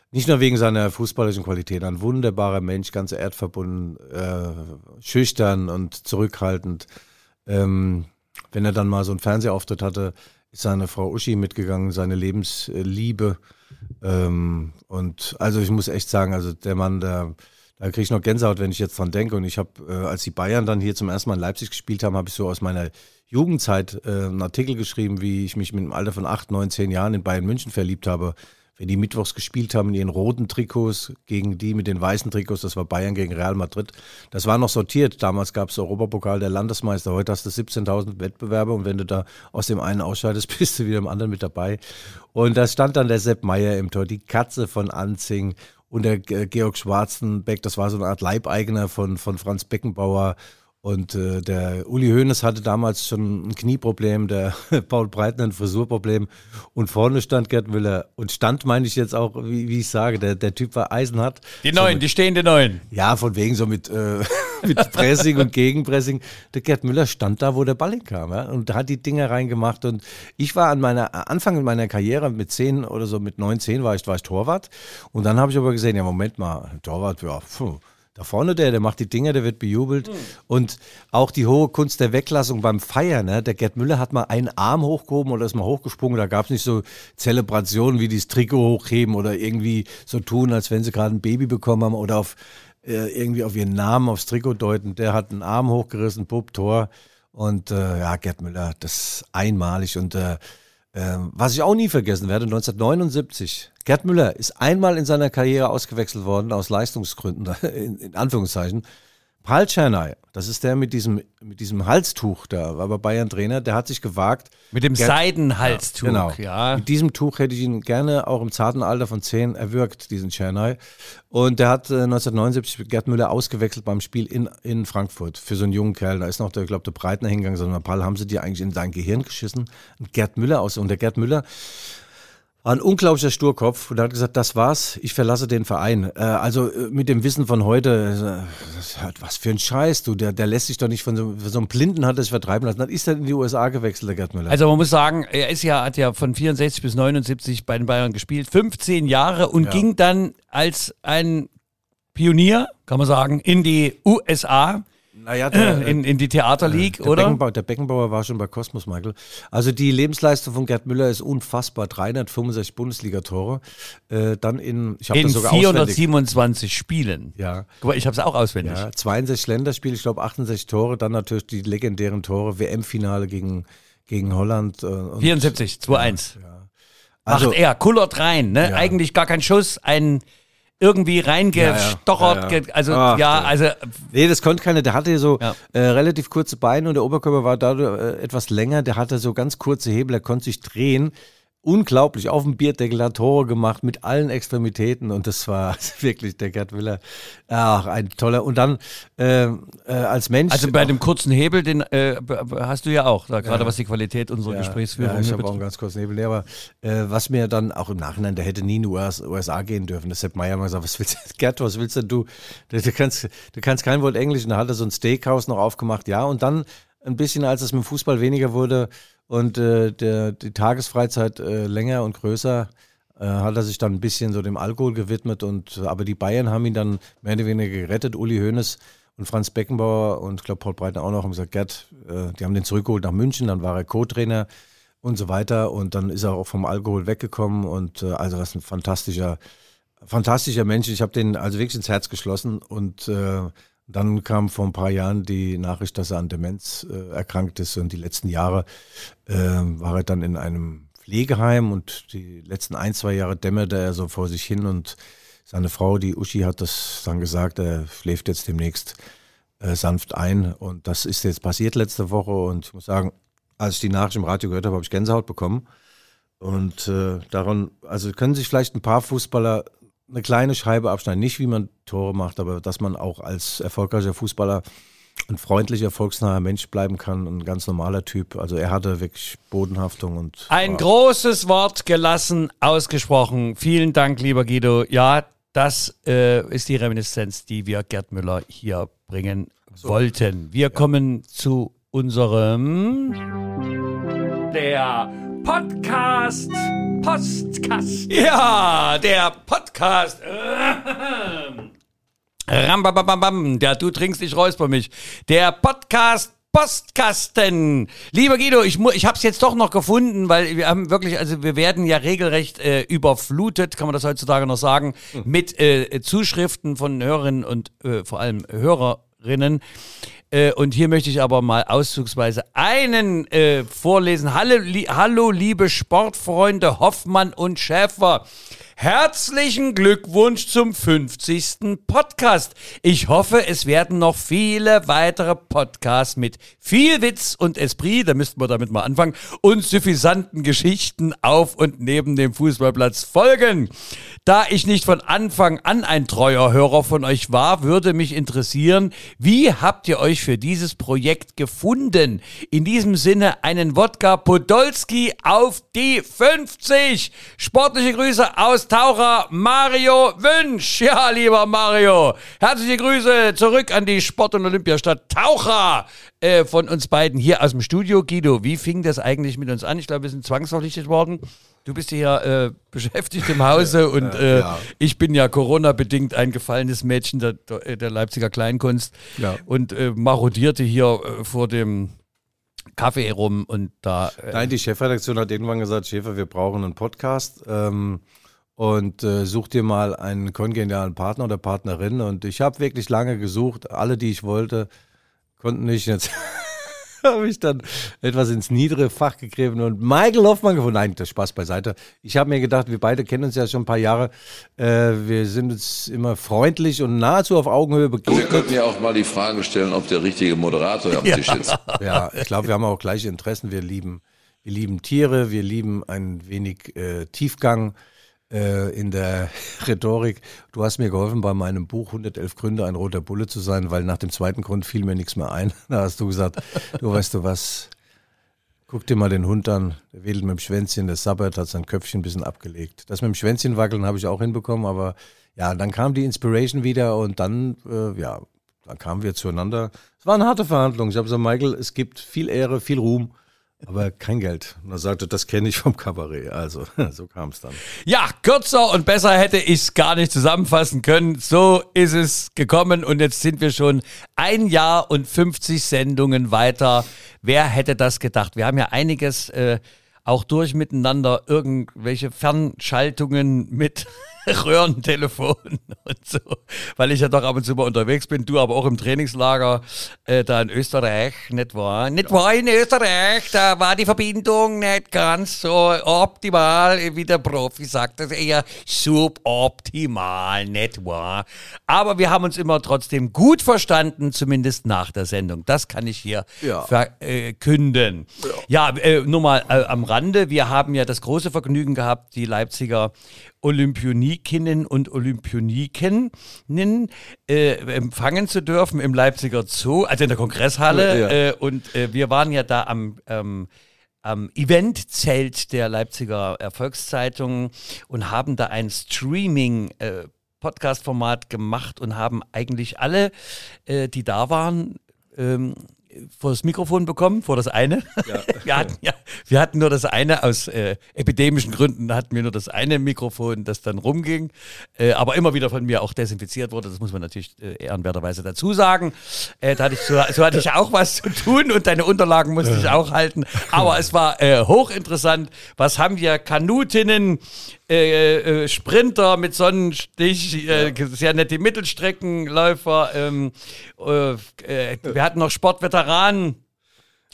[SPEAKER 3] nicht nur wegen seiner fußballerischen Qualität, ein wunderbarer Mensch, ganz erdverbunden, äh, schüchtern und zurückhaltend. Ähm, wenn er dann mal so einen Fernsehauftritt hatte, ist seine Frau Uschi mitgegangen, seine Lebensliebe. Ähm, und also ich muss echt sagen, also der Mann, der, da kriege ich noch Gänsehaut, wenn ich jetzt dran denke. Und ich habe, äh, als die Bayern dann hier zum ersten Mal in Leipzig gespielt haben, habe ich so aus meiner Jugendzeit äh, einen Artikel geschrieben, wie ich mich mit dem Alter von acht, neun, zehn Jahren in Bayern München verliebt habe. Wenn die mittwochs gespielt haben in ihren roten Trikots gegen die mit den weißen Trikots, das war Bayern gegen Real Madrid. Das war noch sortiert. Damals gab es Europapokal der Landesmeister. Heute hast du 17.000 Wettbewerbe und wenn du da aus dem einen ausscheidest, bist du wieder im anderen mit dabei. Und da stand dann der Sepp Meier im Tor, die Katze von Anzing und der Ge- Georg Schwarzenbeck, das war so eine Art Leibeigener von, von Franz Beckenbauer. Und äh, der Uli Hoeneß hatte damals schon ein Knieproblem, der Paul Breitner ein Frisurproblem. Und vorne stand Gerd Müller. Und stand meine ich jetzt auch, wie, wie ich sage, der, der Typ war eisenhart.
[SPEAKER 2] Die Neuen, die stehende Neuen.
[SPEAKER 3] Ja, von wegen so mit, äh, mit Pressing und Gegenpressing. Der Gerd Müller stand da, wo der Ball hinkam ja, und hat die Dinger reingemacht. Und ich war an meiner Anfang meiner Karriere mit zehn oder so, mit neun, zehn war ich, war ich Torwart. Und dann habe ich aber gesehen, ja, Moment mal, Torwart, ja, puh. Da vorne der, der macht die Dinger, der wird bejubelt. Und auch die hohe Kunst der Weglassung beim Feiern. Ne? Der Gerd Müller hat mal einen Arm hochgehoben oder ist mal hochgesprungen. Da gab es nicht so Zelebrationen wie dieses Trikot hochheben oder irgendwie so tun, als wenn sie gerade ein Baby bekommen haben oder auf äh, irgendwie auf ihren Namen aufs Trikot deuten. Der hat einen Arm hochgerissen, Bub, Tor. Und äh, ja, Gerd Müller, das ist einmalig. Und äh, äh, was ich auch nie vergessen werde, 1979. Gerd Müller ist einmal in seiner Karriere ausgewechselt worden, aus Leistungsgründen, in, in Anführungszeichen. Paul Czernay, das ist der mit diesem, mit diesem Halstuch, da war bei Bayern Trainer, der hat sich gewagt.
[SPEAKER 2] Mit dem
[SPEAKER 3] Gerd-
[SPEAKER 2] Seidenhalstuch,
[SPEAKER 3] Genau.
[SPEAKER 2] ja.
[SPEAKER 3] Mit diesem Tuch hätte ich ihn gerne auch im zarten Alter von 10 erwürgt, diesen Czernay. Und der hat äh, 1979 Gerd Müller ausgewechselt beim Spiel in, in Frankfurt für so einen jungen Kerl. Da ist noch der, glaube der Breitner hingegangen, sondern Paul, haben sie dir eigentlich in dein Gehirn geschissen? Gerd Müller aus. Und der Gerd Müller war ein unglaublicher Sturkopf und hat gesagt, das war's, ich verlasse den Verein. Äh, also äh, mit dem Wissen von heute, äh, hat- was für ein Scheiß, du, der, der lässt sich doch nicht von so, von so einem Blinden hat er sich vertreiben lassen. Dann ist er in die USA gewechselt, der Gerd Müller.
[SPEAKER 2] Also man muss sagen, er ist ja, hat ja von 64 bis 79 bei den Bayern gespielt, 15 Jahre und ging dann als ein Pionier, kann man sagen, in die USA,
[SPEAKER 3] naja, der,
[SPEAKER 2] in, in die Theater League,
[SPEAKER 3] der
[SPEAKER 2] oder?
[SPEAKER 3] Beckenbauer, der Beckenbauer war schon bei Kosmos, Michael. Also die Lebensleistung von Gerd Müller ist unfassbar. 365 Bundesliga-Tore. Äh, dann in, ich habe
[SPEAKER 2] In
[SPEAKER 3] das sogar auswendig.
[SPEAKER 2] 427 Spielen.
[SPEAKER 3] Ja.
[SPEAKER 2] Guck mal, ich habe es auch auswendig.
[SPEAKER 3] Ja, 62 Länderspiele, ich glaube 68 Tore, dann natürlich die legendären Tore, WM-Finale gegen, gegen Holland. Äh, und-
[SPEAKER 2] 74, 2-1.
[SPEAKER 3] Also,
[SPEAKER 2] Macht er, kullert rein, ne?
[SPEAKER 3] Ja.
[SPEAKER 2] Eigentlich gar kein Schuss, ein irgendwie reingestochert,
[SPEAKER 3] Ja, ja.
[SPEAKER 2] also
[SPEAKER 3] Ach,
[SPEAKER 2] ja, also
[SPEAKER 3] Nee, das konnte keiner. Der hatte so äh, relativ kurze Beine und der Oberkörper war dadurch äh, etwas länger. Der hatte so ganz kurze Hebel, er konnte sich drehen. Unglaublich, auf dem Bierdeckel hat Tore gemacht mit allen Extremitäten und das war wirklich der Gerd Willer. Ach, ein toller. Und dann äh, äh, als Mensch.
[SPEAKER 2] Also bei dem kurzen Hebel, den äh, hast du ja auch, da, gerade was die Qualität unserer
[SPEAKER 3] Ja,
[SPEAKER 2] Gesprächsführung
[SPEAKER 3] Ja, ich habe auch einen ganz kurzen Nebel. Nee, aber äh, was mir dann auch im Nachhinein, der hätte nie in die US, USA gehen dürfen. Das Sepp Meier mal gesagt, was willst du, Gerd, was willst denn du? Du, du, kannst, du kannst kein Wort Englisch. Und da hat er so ein Steakhouse noch aufgemacht. Ja, und dann ein bisschen, als es mit dem Fußball weniger wurde und äh, der, die Tagesfreizeit äh, länger und größer, äh, hat er sich dann ein bisschen so dem Alkohol gewidmet. Und, aber die Bayern haben ihn dann mehr oder weniger gerettet. Uli Hoeneß und Franz Beckenbauer und ich glaube Paul Breitner auch noch haben gesagt, Gerd, äh, die haben den zurückgeholt nach München, dann war er Co-Trainer und so weiter und dann ist er auch vom Alkohol weggekommen und äh, also was ein fantastischer, fantastischer Mensch. Ich habe den also wirklich ins Herz geschlossen und äh, dann kam vor ein paar Jahren die Nachricht, dass er an Demenz äh, erkrankt ist. Und die letzten Jahre äh, war er dann in einem Pflegeheim und die letzten ein, zwei Jahre dämmerte er so vor sich hin. Und seine Frau, die Uschi, hat das dann gesagt, er schläft jetzt demnächst äh, sanft ein. Und das ist jetzt passiert letzte Woche. Und ich muss sagen, als ich die Nachricht im Radio gehört habe, habe ich Gänsehaut bekommen. Und äh, daran, also können sich vielleicht ein paar Fußballer eine kleine Scheibe abschneiden, nicht wie man Tore macht, aber dass man auch als erfolgreicher Fußballer ein freundlicher, volksnaher Mensch bleiben kann, ein ganz normaler Typ. Also er hatte wirklich Bodenhaftung und
[SPEAKER 2] Ein großes Wort gelassen, ausgesprochen. Vielen Dank, lieber Guido. Ja, das äh, ist die Reminiszenz, die wir Gerd Müller hier bringen wollten. Wir kommen zu unserem der Podcast Postkast. Ja, der Podcast. Rambababam, der du trinkst, ich räusper mich. Der Podcast Postkasten. Lieber Guido, ich, ich habe es jetzt doch noch gefunden, weil wir haben wirklich, also wir werden ja regelrecht äh, überflutet, kann man das heutzutage noch sagen, mit äh, Zuschriften von Hörerinnen und äh, vor allem Hörerinnen. Äh, und hier möchte ich aber mal auszugsweise einen äh, vorlesen. Hallo, li hallo, liebe Sportfreunde Hoffmann und Schäfer. Herzlichen Glückwunsch zum 50. Podcast. Ich hoffe, es werden noch viele weitere Podcasts mit viel Witz und Esprit, da müssten wir damit mal anfangen, und suffisanten Geschichten auf und neben dem Fußballplatz folgen. Da ich nicht von Anfang an ein treuer Hörer von euch war, würde mich interessieren, wie habt ihr euch für dieses Projekt gefunden? In diesem Sinne einen Wodka Podolski auf die 50. Sportliche Grüße aus Taucher Mario Wünsch. Ja, lieber Mario, herzliche Grüße zurück an die Sport- und Olympiastadt Taucher äh, von uns beiden hier aus dem Studio. Guido, wie fing das eigentlich mit uns an? Ich glaube, wir sind zwangsverpflichtet worden. Du bist hier äh, beschäftigt im Hause und äh,
[SPEAKER 3] ja.
[SPEAKER 2] ich bin ja Corona-bedingt ein gefallenes Mädchen der, der Leipziger Kleinkunst
[SPEAKER 3] Ja.
[SPEAKER 2] und äh, marodierte hier äh, vor dem Kaffee rum und da. Äh,
[SPEAKER 3] Nein, die Chefredaktion hat irgendwann gesagt, Schäfer, wir brauchen einen Podcast ähm, und äh, such dir mal einen kongenialen Partner oder Partnerin. Und ich habe wirklich lange gesucht, alle, die ich wollte, konnten nicht. Jetzt habe ich dann etwas ins niedere Fach gegriffen und Michael Hoffmann gefunden. Nein, das Spaß beiseite. Ich habe mir gedacht, wir beide kennen uns ja schon ein paar Jahre. Äh, wir sind uns immer freundlich und nahezu auf Augenhöhe
[SPEAKER 8] Wir
[SPEAKER 3] begegnet.
[SPEAKER 8] könnten ja auch mal die Frage stellen, ob der richtige Moderator am Tisch sitzt.
[SPEAKER 3] Ja, ich glaube, wir haben auch gleiche Interessen. Wir lieben, wir lieben Tiere, wir lieben ein wenig äh, Tiefgang in der Rhetorik. Du hast mir geholfen bei meinem Buch 111 Gründe, ein roter Bulle zu sein, weil nach dem zweiten Grund fiel mir nichts mehr ein. Da hast du gesagt, du weißt du was, guck dir mal den Hund an, der wedelt mit dem Schwänzchen, der sabbert, hat sein Köpfchen ein bisschen abgelegt. Das mit dem Schwänzchen wackeln habe ich auch hinbekommen, aber ja, dann kam die Inspiration wieder und dann, äh, ja, dann kamen wir zueinander. Es war eine harte Verhandlung. Ich habe gesagt, Michael, es gibt viel Ehre, viel Ruhm, aber kein Geld. Und er sagte, das kenne ich vom Kabarett. Also, so kam es dann.
[SPEAKER 2] Ja, kürzer und besser hätte ich es gar nicht zusammenfassen können. So ist es gekommen und jetzt sind wir schon ein Jahr und 50 Sendungen weiter. Wer hätte das gedacht? Wir haben ja einiges äh, auch durch miteinander, irgendwelche Fernschaltungen mit Röhrentelefon und so, weil ich ja doch ab und zu mal unterwegs bin, du aber auch im Trainingslager äh, da in Österreich, nicht wahr? Nicht wahr in Österreich, da war die Verbindung nicht ganz so optimal, wie der Profi sagt, das ist eher suboptimal, nicht wahr? Aber wir haben uns immer trotzdem gut verstanden, zumindest nach der Sendung. Das kann ich hier
[SPEAKER 3] Ja.
[SPEAKER 2] verkünden. Ja, äh, nur mal äh, am Rande, wir haben ja das große Vergnügen gehabt, die Leipziger Olympionikinnen und Olympioniken äh, empfangen zu dürfen im Leipziger Zoo, also in der Kongresshalle.
[SPEAKER 3] Ja.
[SPEAKER 2] Äh, und äh, wir waren ja da am, ähm, am Eventzelt der Leipziger Erfolgszeitung und haben da ein Streaming äh, Podcast-Format gemacht und haben eigentlich alle, äh, die da waren, ähm, vor das Mikrofon bekommen, vor das eine. wir, hatten, ja, wir hatten nur das eine, aus äh, epidemischen Gründen hatten wir nur das eine Mikrofon, das dann rumging, äh, aber immer wieder von mir auch desinfiziert wurde. Das muss man natürlich äh, ehrenwerterweise dazu sagen. Äh, da hatte ich, so, so hatte ich auch was zu tun und deine Unterlagen musste ich auch halten. Aber es war äh, hochinteressant. Was haben wir? Kanutinnen, äh, äh, Sprinter mit Sonnenstich, äh, sehr nette Mittelstreckenläufer. Ähm, äh, äh, wir hatten noch Sportveteranen.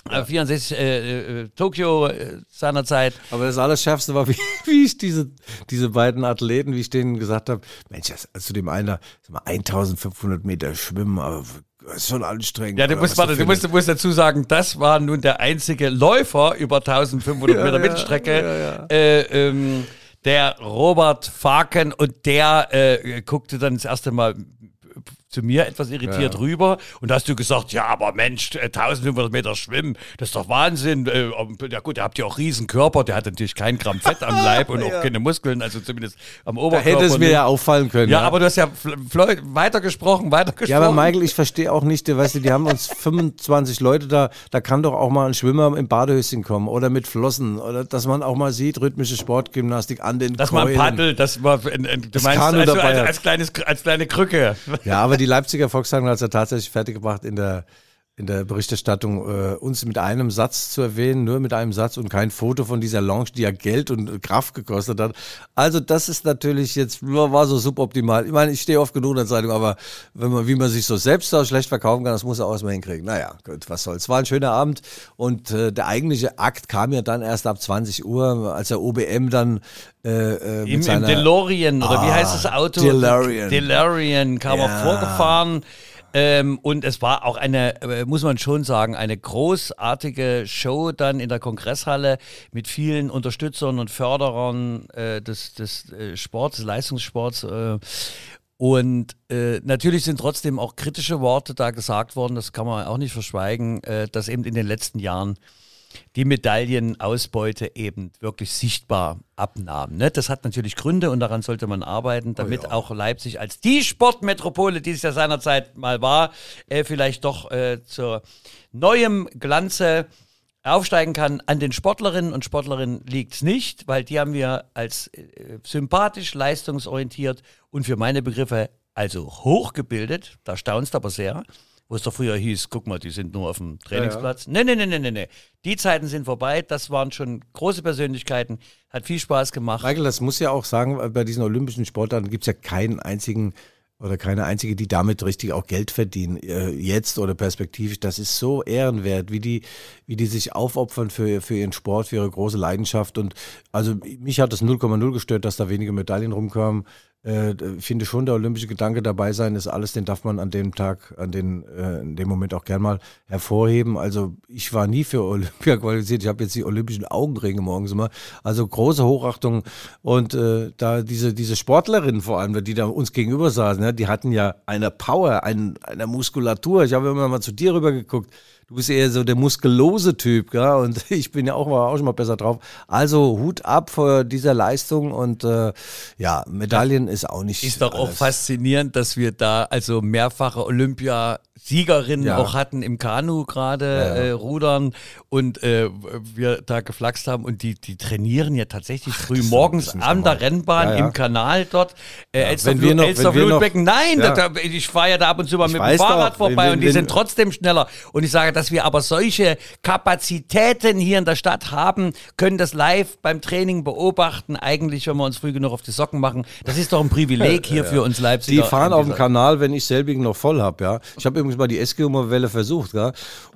[SPEAKER 2] äh, 64 äh, äh, Tokio äh, seinerzeit.
[SPEAKER 3] Aber das Allerschärfste war, wie, wie ich diese, diese beiden Athleten, wie ich denen gesagt habe, Mensch, das, also dem einen, da, sag mal, 1500 Meter schwimmen, aber das ist schon anstrengend.
[SPEAKER 2] Ja, du musst, warte, du musst, du musst dazu sagen, das war nun der einzige Läufer über 1500 Meter Mittelstrecke. Äh, ähm, der Robert Faken und der äh, guckte dann das erste Mal zu mir etwas irritiert rüber und da hast du gesagt, ja, aber Mensch, äh, 1500 Meter schwimmen, das ist doch Wahnsinn. Äh, ja gut, ihr habt ja auch riesen Körper, der hat natürlich kein Gramm Fett am Leib und auch keine Muskeln, also zumindest am
[SPEAKER 3] Da
[SPEAKER 2] Oberkörper.
[SPEAKER 3] hätte es mir ja auffallen können.
[SPEAKER 2] ja, aber du hast ja weitergesprochen, weitergesprochen.
[SPEAKER 3] Ja, aber Michael, ich verstehe auch nicht, weißt du, die haben uns 25 Leute da, da kann doch auch mal ein Schwimmer im Badehöschen kommen oder mit Flossen oder dass man auch mal sieht, rhythmische Sportgymnastik an den
[SPEAKER 2] Dass man
[SPEAKER 3] Keulen.
[SPEAKER 2] paddelt, das war, ein, ein, du
[SPEAKER 3] Das
[SPEAKER 2] meinst, also, als, als, kleines, als kleine Krücke.
[SPEAKER 3] Ja, aber die Leipziger Volkswagen hat es ja tatsächlich fertiggebracht, in der, in der Berichterstattung äh, uns mit einem Satz zu erwähnen, nur mit einem Satz und kein Foto von dieser Lounge, die ja Geld und Kraft gekostet hat. Also das ist natürlich jetzt, war so suboptimal. Ich meine, ich stehe oft genug in der Zeitung, aber wenn man, wie man sich so selbst so schlecht verkaufen kann, das muss er auch erstmal hinkriegen. Naja, gut, was soll's. War ein schöner Abend und äh, der eigentliche Akt kam ja dann erst ab 20 Uhr, als der OBM dann äh, äh, mit
[SPEAKER 2] Im, Im. DeLorean, oder wie
[SPEAKER 3] Ah,
[SPEAKER 2] heißt das Auto?
[SPEAKER 3] DeLorean.
[SPEAKER 2] DeLorean kam
[SPEAKER 3] Ja.
[SPEAKER 2] auch vorgefahren. Ähm, und es war auch eine, äh, muss man schon sagen, eine großartige Show dann in der Kongresshalle mit vielen Unterstützern und Förderern äh, des, des äh, Sports, des Leistungssports. Äh, und äh, natürlich sind trotzdem auch kritische Worte da gesagt worden, das kann man auch nicht verschweigen, äh, dass eben in den letzten Jahren die Medaillenausbeute eben wirklich sichtbar abnahm. Ne? Das hat natürlich Gründe und daran sollte man arbeiten, damit auch Leipzig als die Sportmetropole, die es ja seinerzeit mal war, äh, vielleicht doch äh, zu neuem Glanze aufsteigen kann. An den Sportlerinnen und Sportlerinnen liegt es nicht, weil die haben wir als äh, sympathisch, leistungsorientiert und für meine Begriffe also hochgebildet. Da staunst aber sehr. Wo es doch früher hieß, guck mal, die sind nur auf dem Trainingsplatz. Nee, nee, nee, nee, nee, nee. Die Zeiten sind vorbei. Das waren schon große Persönlichkeiten. Hat viel Spaß gemacht.
[SPEAKER 3] Michael, das muss ja auch sagen, bei diesen olympischen Sportarten gibt es ja keinen einzigen oder keine einzige, die damit richtig auch Geld verdienen, äh, jetzt oder perspektivisch. Das ist so ehrenwert, wie die, wie die sich aufopfern für, für ihren Sport, für ihre große Leidenschaft. Und also mich hat das 0,0 gestört, dass da wenige Medaillen rumkamen. Äh, finde schon, der olympische Gedanke dabei sein ist alles, den darf man an dem Tag, an den, äh, in dem Moment auch gern mal hervorheben. Also ich war nie für Olympia qualifiziert. Ich habe jetzt die olympischen Augenringe morgens immer. Also große Hochachtung. Und äh, da diese, diese Sportlerinnen vor allem, die da uns gegenüber saßen, ja, die hatten ja eine Power, ein, eine Muskulatur. Ich habe immer mal zu dir rüber geguckt. Du bist eher so der muskellose Typ, ja, und ich bin ja auch, mal, auch schon mal besser drauf. Also Hut ab vor dieser Leistung und äh, ja, Medaillen ist auch nicht.
[SPEAKER 2] Ist doch auch
[SPEAKER 3] alles.
[SPEAKER 2] faszinierend, dass wir da also mehrfache Olympiasiegerin
[SPEAKER 3] Ja.
[SPEAKER 2] auch hatten im Kanu gerade
[SPEAKER 3] Ja,
[SPEAKER 2] äh, rudern und äh, wir da geflaxt haben und die die trainieren ja tatsächlich früh morgens an der. Rennbahn
[SPEAKER 3] Ja,
[SPEAKER 2] im Kanal dort. Äh,
[SPEAKER 3] wir noch-
[SPEAKER 2] Elster
[SPEAKER 3] wenn wir noch-
[SPEAKER 2] Flutbecken, nein, da, ich fahre ja da ab und zu mal mit dem Fahrrad
[SPEAKER 3] doch,
[SPEAKER 2] vorbei
[SPEAKER 3] wenn-
[SPEAKER 2] und die
[SPEAKER 3] wenn-
[SPEAKER 2] sind trotzdem schneller. Und ich sage, dass wir aber solche Kapazitäten hier in der Stadt haben, können das live beim Training beobachten. Eigentlich, wenn wir uns früh genug auf die Socken machen, das ist doch ein Privileg hier für uns Leipziger.
[SPEAKER 3] Die fahren auf dem Kanal, wenn ich selbigen noch voll hab, ja. Ich habe übrigens mal die Eskimo-Welle versucht, ja.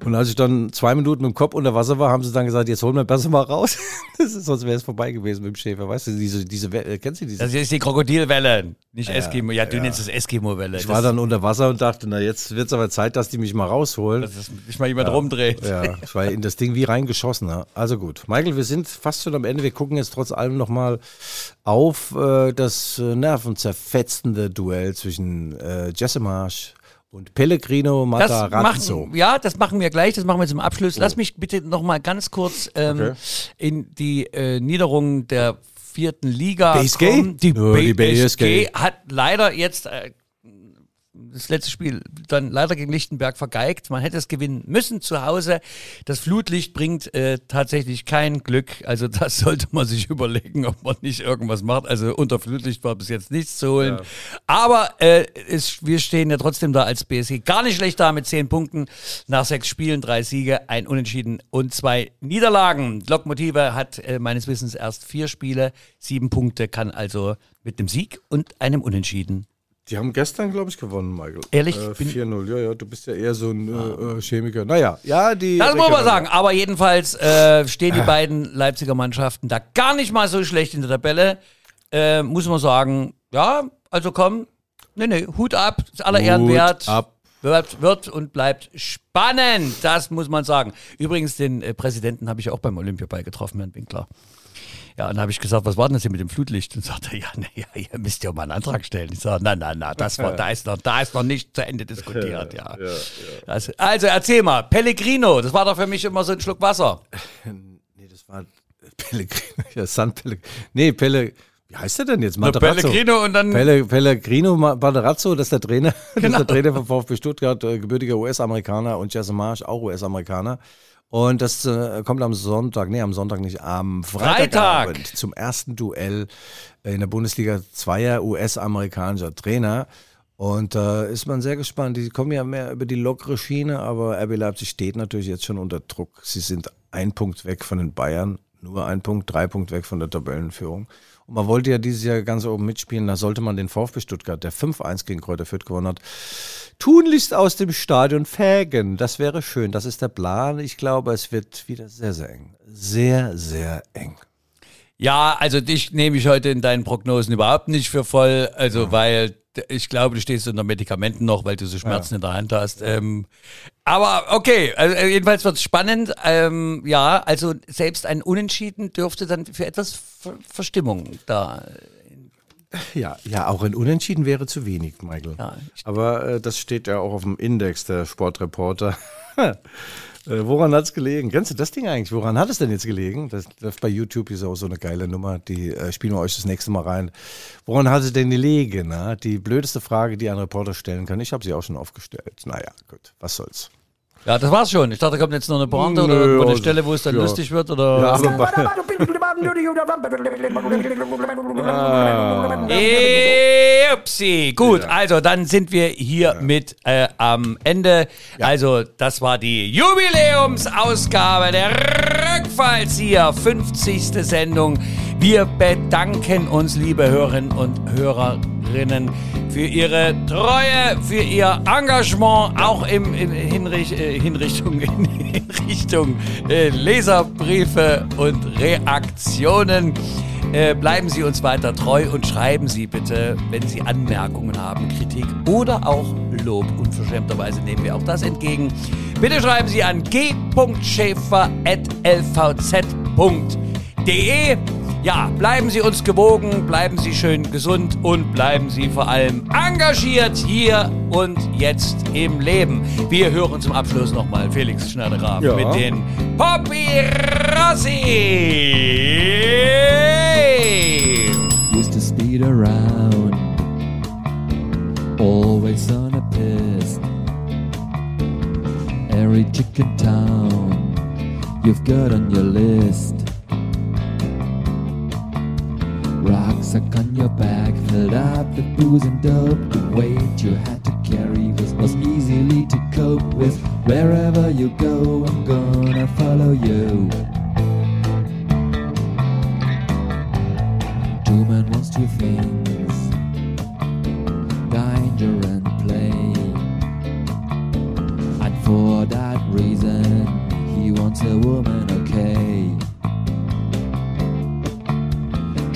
[SPEAKER 3] Und als ich dann zwei Minuten mit dem Kopf unter Wasser war, haben sie dann gesagt, jetzt holen wir besser mal raus. Das ist, sonst wäre es vorbei gewesen mit dem Schäfer. Weißt du, diese, diese Welle, kennst du diese?
[SPEAKER 2] Das ist die Krokodilwelle, nicht Eskimo. Ja, du nennst es Eskimo-Welle.
[SPEAKER 3] ich war dann unter Wasser und dachte, na jetzt wird es aber Zeit, dass die mich mal rausholen.
[SPEAKER 2] dass sich mal jemand rumdreht.
[SPEAKER 3] Ja, ich war in das Ding wie reingeschossen. Ja. Also gut. Michael, wir sind fast schon am Ende. Wir gucken jetzt trotz allem nochmal auf äh, das äh, nervenzerfetzende Duell zwischen äh, Jesse Marsch und Pellegrino Matarazzo.
[SPEAKER 2] machen, ja, das machen wir gleich, das machen wir zum Abschluss. Lass mich bitte noch mal ganz kurz ähm,
[SPEAKER 3] Okay.
[SPEAKER 2] in die äh, Niederung der vierten Liga
[SPEAKER 3] BSG?
[SPEAKER 2] kommen. Die,
[SPEAKER 3] Ja, die
[SPEAKER 2] BSG
[SPEAKER 3] BSG.
[SPEAKER 2] hat leider jetzt äh, das letzte Spiel dann leider gegen Lichtenberg vergeigt. Man hätte es gewinnen müssen zu Hause. Das Flutlicht bringt äh, tatsächlich kein Glück. Also das sollte man sich überlegen, ob man nicht irgendwas macht. Also unter Flutlicht war bis jetzt nichts zu holen. Aber äh, es, wir stehen ja trotzdem da als BSG gar nicht schlecht da mit zehn Punkten. Nach sechs Spielen, drei Siege, ein Unentschieden und zwei Niederlagen. Lokmotive hat äh, meines Wissens erst vier Spiele, sieben Punkte, kann also mit einem Sieg und einem Unentschieden
[SPEAKER 3] Die haben gestern, glaube ich, gewonnen, Michael.
[SPEAKER 2] Ehrlich?
[SPEAKER 3] Äh,
[SPEAKER 2] Bin-
[SPEAKER 3] 4-0. Ja, ja, du bist ja eher so ein äh, äh, Chemiker. Naja, ja, die.
[SPEAKER 2] Das muss man sagen. Aber jedenfalls äh, stehen die beiden Leipziger Mannschaften da gar nicht mal so schlecht in der Tabelle. Äh, muss man sagen, ja, also komm, nee, nee, Hut ab, ist aller Ehren
[SPEAKER 3] Hut
[SPEAKER 2] wert.
[SPEAKER 3] ab.
[SPEAKER 2] Wird, wird und bleibt spannend, das muss man sagen. Übrigens, den äh, Präsidenten habe ich auch beim Olympiaball getroffen, Herrn Winkler. Ja, und dann habe ich gesagt, was war denn das hier mit dem Flutlicht? Und sagte, ja, nee, ja, ihr müsst ja mal einen Antrag stellen. Ich sage, nein, nein, nein, das war, da ist noch, da ist noch nicht zu Ende diskutiert, ja. Also, also erzähl mal, Pellegrino, das war doch für mich immer so ein Schluck Wasser.
[SPEAKER 3] Nee, das war Pellegrino. Ja, San Pellegrino. Nee, Pelle. Wie heißt der denn jetzt? Materazzo.
[SPEAKER 2] Pellegrino und dann
[SPEAKER 3] Pelle, Pellegrino Matarazzo, das ist der Trainer. Das
[SPEAKER 2] Genau.
[SPEAKER 3] ist der Trainer von VfB Stuttgart, äh, gebürtiger US-Amerikaner und Jesse Marsch, auch US-Amerikaner. Und das äh, kommt am Sonntag, nee, am Sonntag nicht, am Freitagabend
[SPEAKER 2] Freitag.
[SPEAKER 3] zum ersten Duell in der Bundesliga zweier US-amerikanischer Trainer. Und da ist man sehr gespannt. Die kommen ja mehr über die lockere Schiene, aber RB Leipzig steht natürlich jetzt schon unter Druck. Sie sind ein Punkt weg von den Bayern, nur ein Punkt, drei Punkt weg von der Tabellenführung. Und man wollte ja dieses Jahr ganz oben mitspielen, da sollte man den VfB Stuttgart, der 5-1 gegen Kräuter Fürth gewonnen hat, tunlichst aus dem Stadion fägen. Das wäre schön, das ist der Plan. Ich glaube, es wird wieder sehr, sehr eng. Sehr, sehr eng.
[SPEAKER 2] Ja, also dich nehme ich heute in deinen Prognosen überhaupt nicht für voll, also weil d- ich glaube, du stehst unter Medikamenten noch, weil du so Schmerzen in der Hand hast. Ähm, aber okay, also äh, jedenfalls wird es spannend. Ähm, ja, also selbst ein Unentschieden dürfte dann für etwas Ver Verstimmung da.
[SPEAKER 3] Ja, ja, auch ein Unentschieden wäre zu wenig, Michael.
[SPEAKER 2] Ja,
[SPEAKER 3] Aber äh, das steht ja auch auf dem Index der Sportreporter. äh, woran hat es gelegen? Kennst du das Ding eigentlich? Woran hat es denn jetzt gelegen? Das läuft bei YouTube, ist auch so eine geile Nummer. Die äh, spielen wir euch das nächste Mal rein. Woran hat es denn gelegen? Na? Die blödeste Frage, die ein Reporter stellen kann. Ich habe sie auch schon aufgestellt. Naja, gut, was soll's.
[SPEAKER 2] Ja, das war's schon. Ich dachte, da kommt jetzt noch eine Pointe oder irgendwo eine
[SPEAKER 3] also,
[SPEAKER 2] Stelle, wo es dann
[SPEAKER 3] ja.
[SPEAKER 2] lustig wird oder.
[SPEAKER 3] Ja, aber
[SPEAKER 2] Upsi. Gut, also dann sind wir hier mit äh, am Ende. Also, das war die Jubiläumsausgabe der Rückfallzieher, 50. Sendung. Wir bedanken uns, liebe Hörerinnen und Hörerinnen, für Ihre Treue, für Ihr Engagement, auch im, in Hinrich, äh, Hinrichtung, in, in Richtung äh, Leserbriefe und Reaktionen. Äh, bleiben Sie uns weiter treu und schreiben Sie bitte, wenn Sie Anmerkungen haben, Kritik oder auch Lob. Unverschämterweise nehmen wir auch das entgegen. Bitte schreiben Sie an g.schäfer.lvz.de. Ja, bleiben Sie uns gewogen, bleiben Sie schön gesund und bleiben Sie vor allem engagiert hier und jetzt im Leben. Wir hören zum Abschluss nochmal Felix Schneider-Graf
[SPEAKER 3] Ja.
[SPEAKER 2] mit den Poppy Rossi.
[SPEAKER 9] used to speed around, always on a piss. Every chicken town you've got on your list. Rucksack on your back, filled up with booze and dope. The weight you had to carry was, was easily to cope with. Wherever you go, I'm gonna follow you. Two men wants two things danger and play. And for that reason, he wants a woman, okay.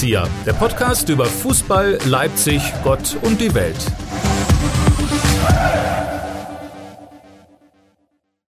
[SPEAKER 1] Die Rückfallzieher, der Podcast über Fußball, Leipzig, Gott und die Welt.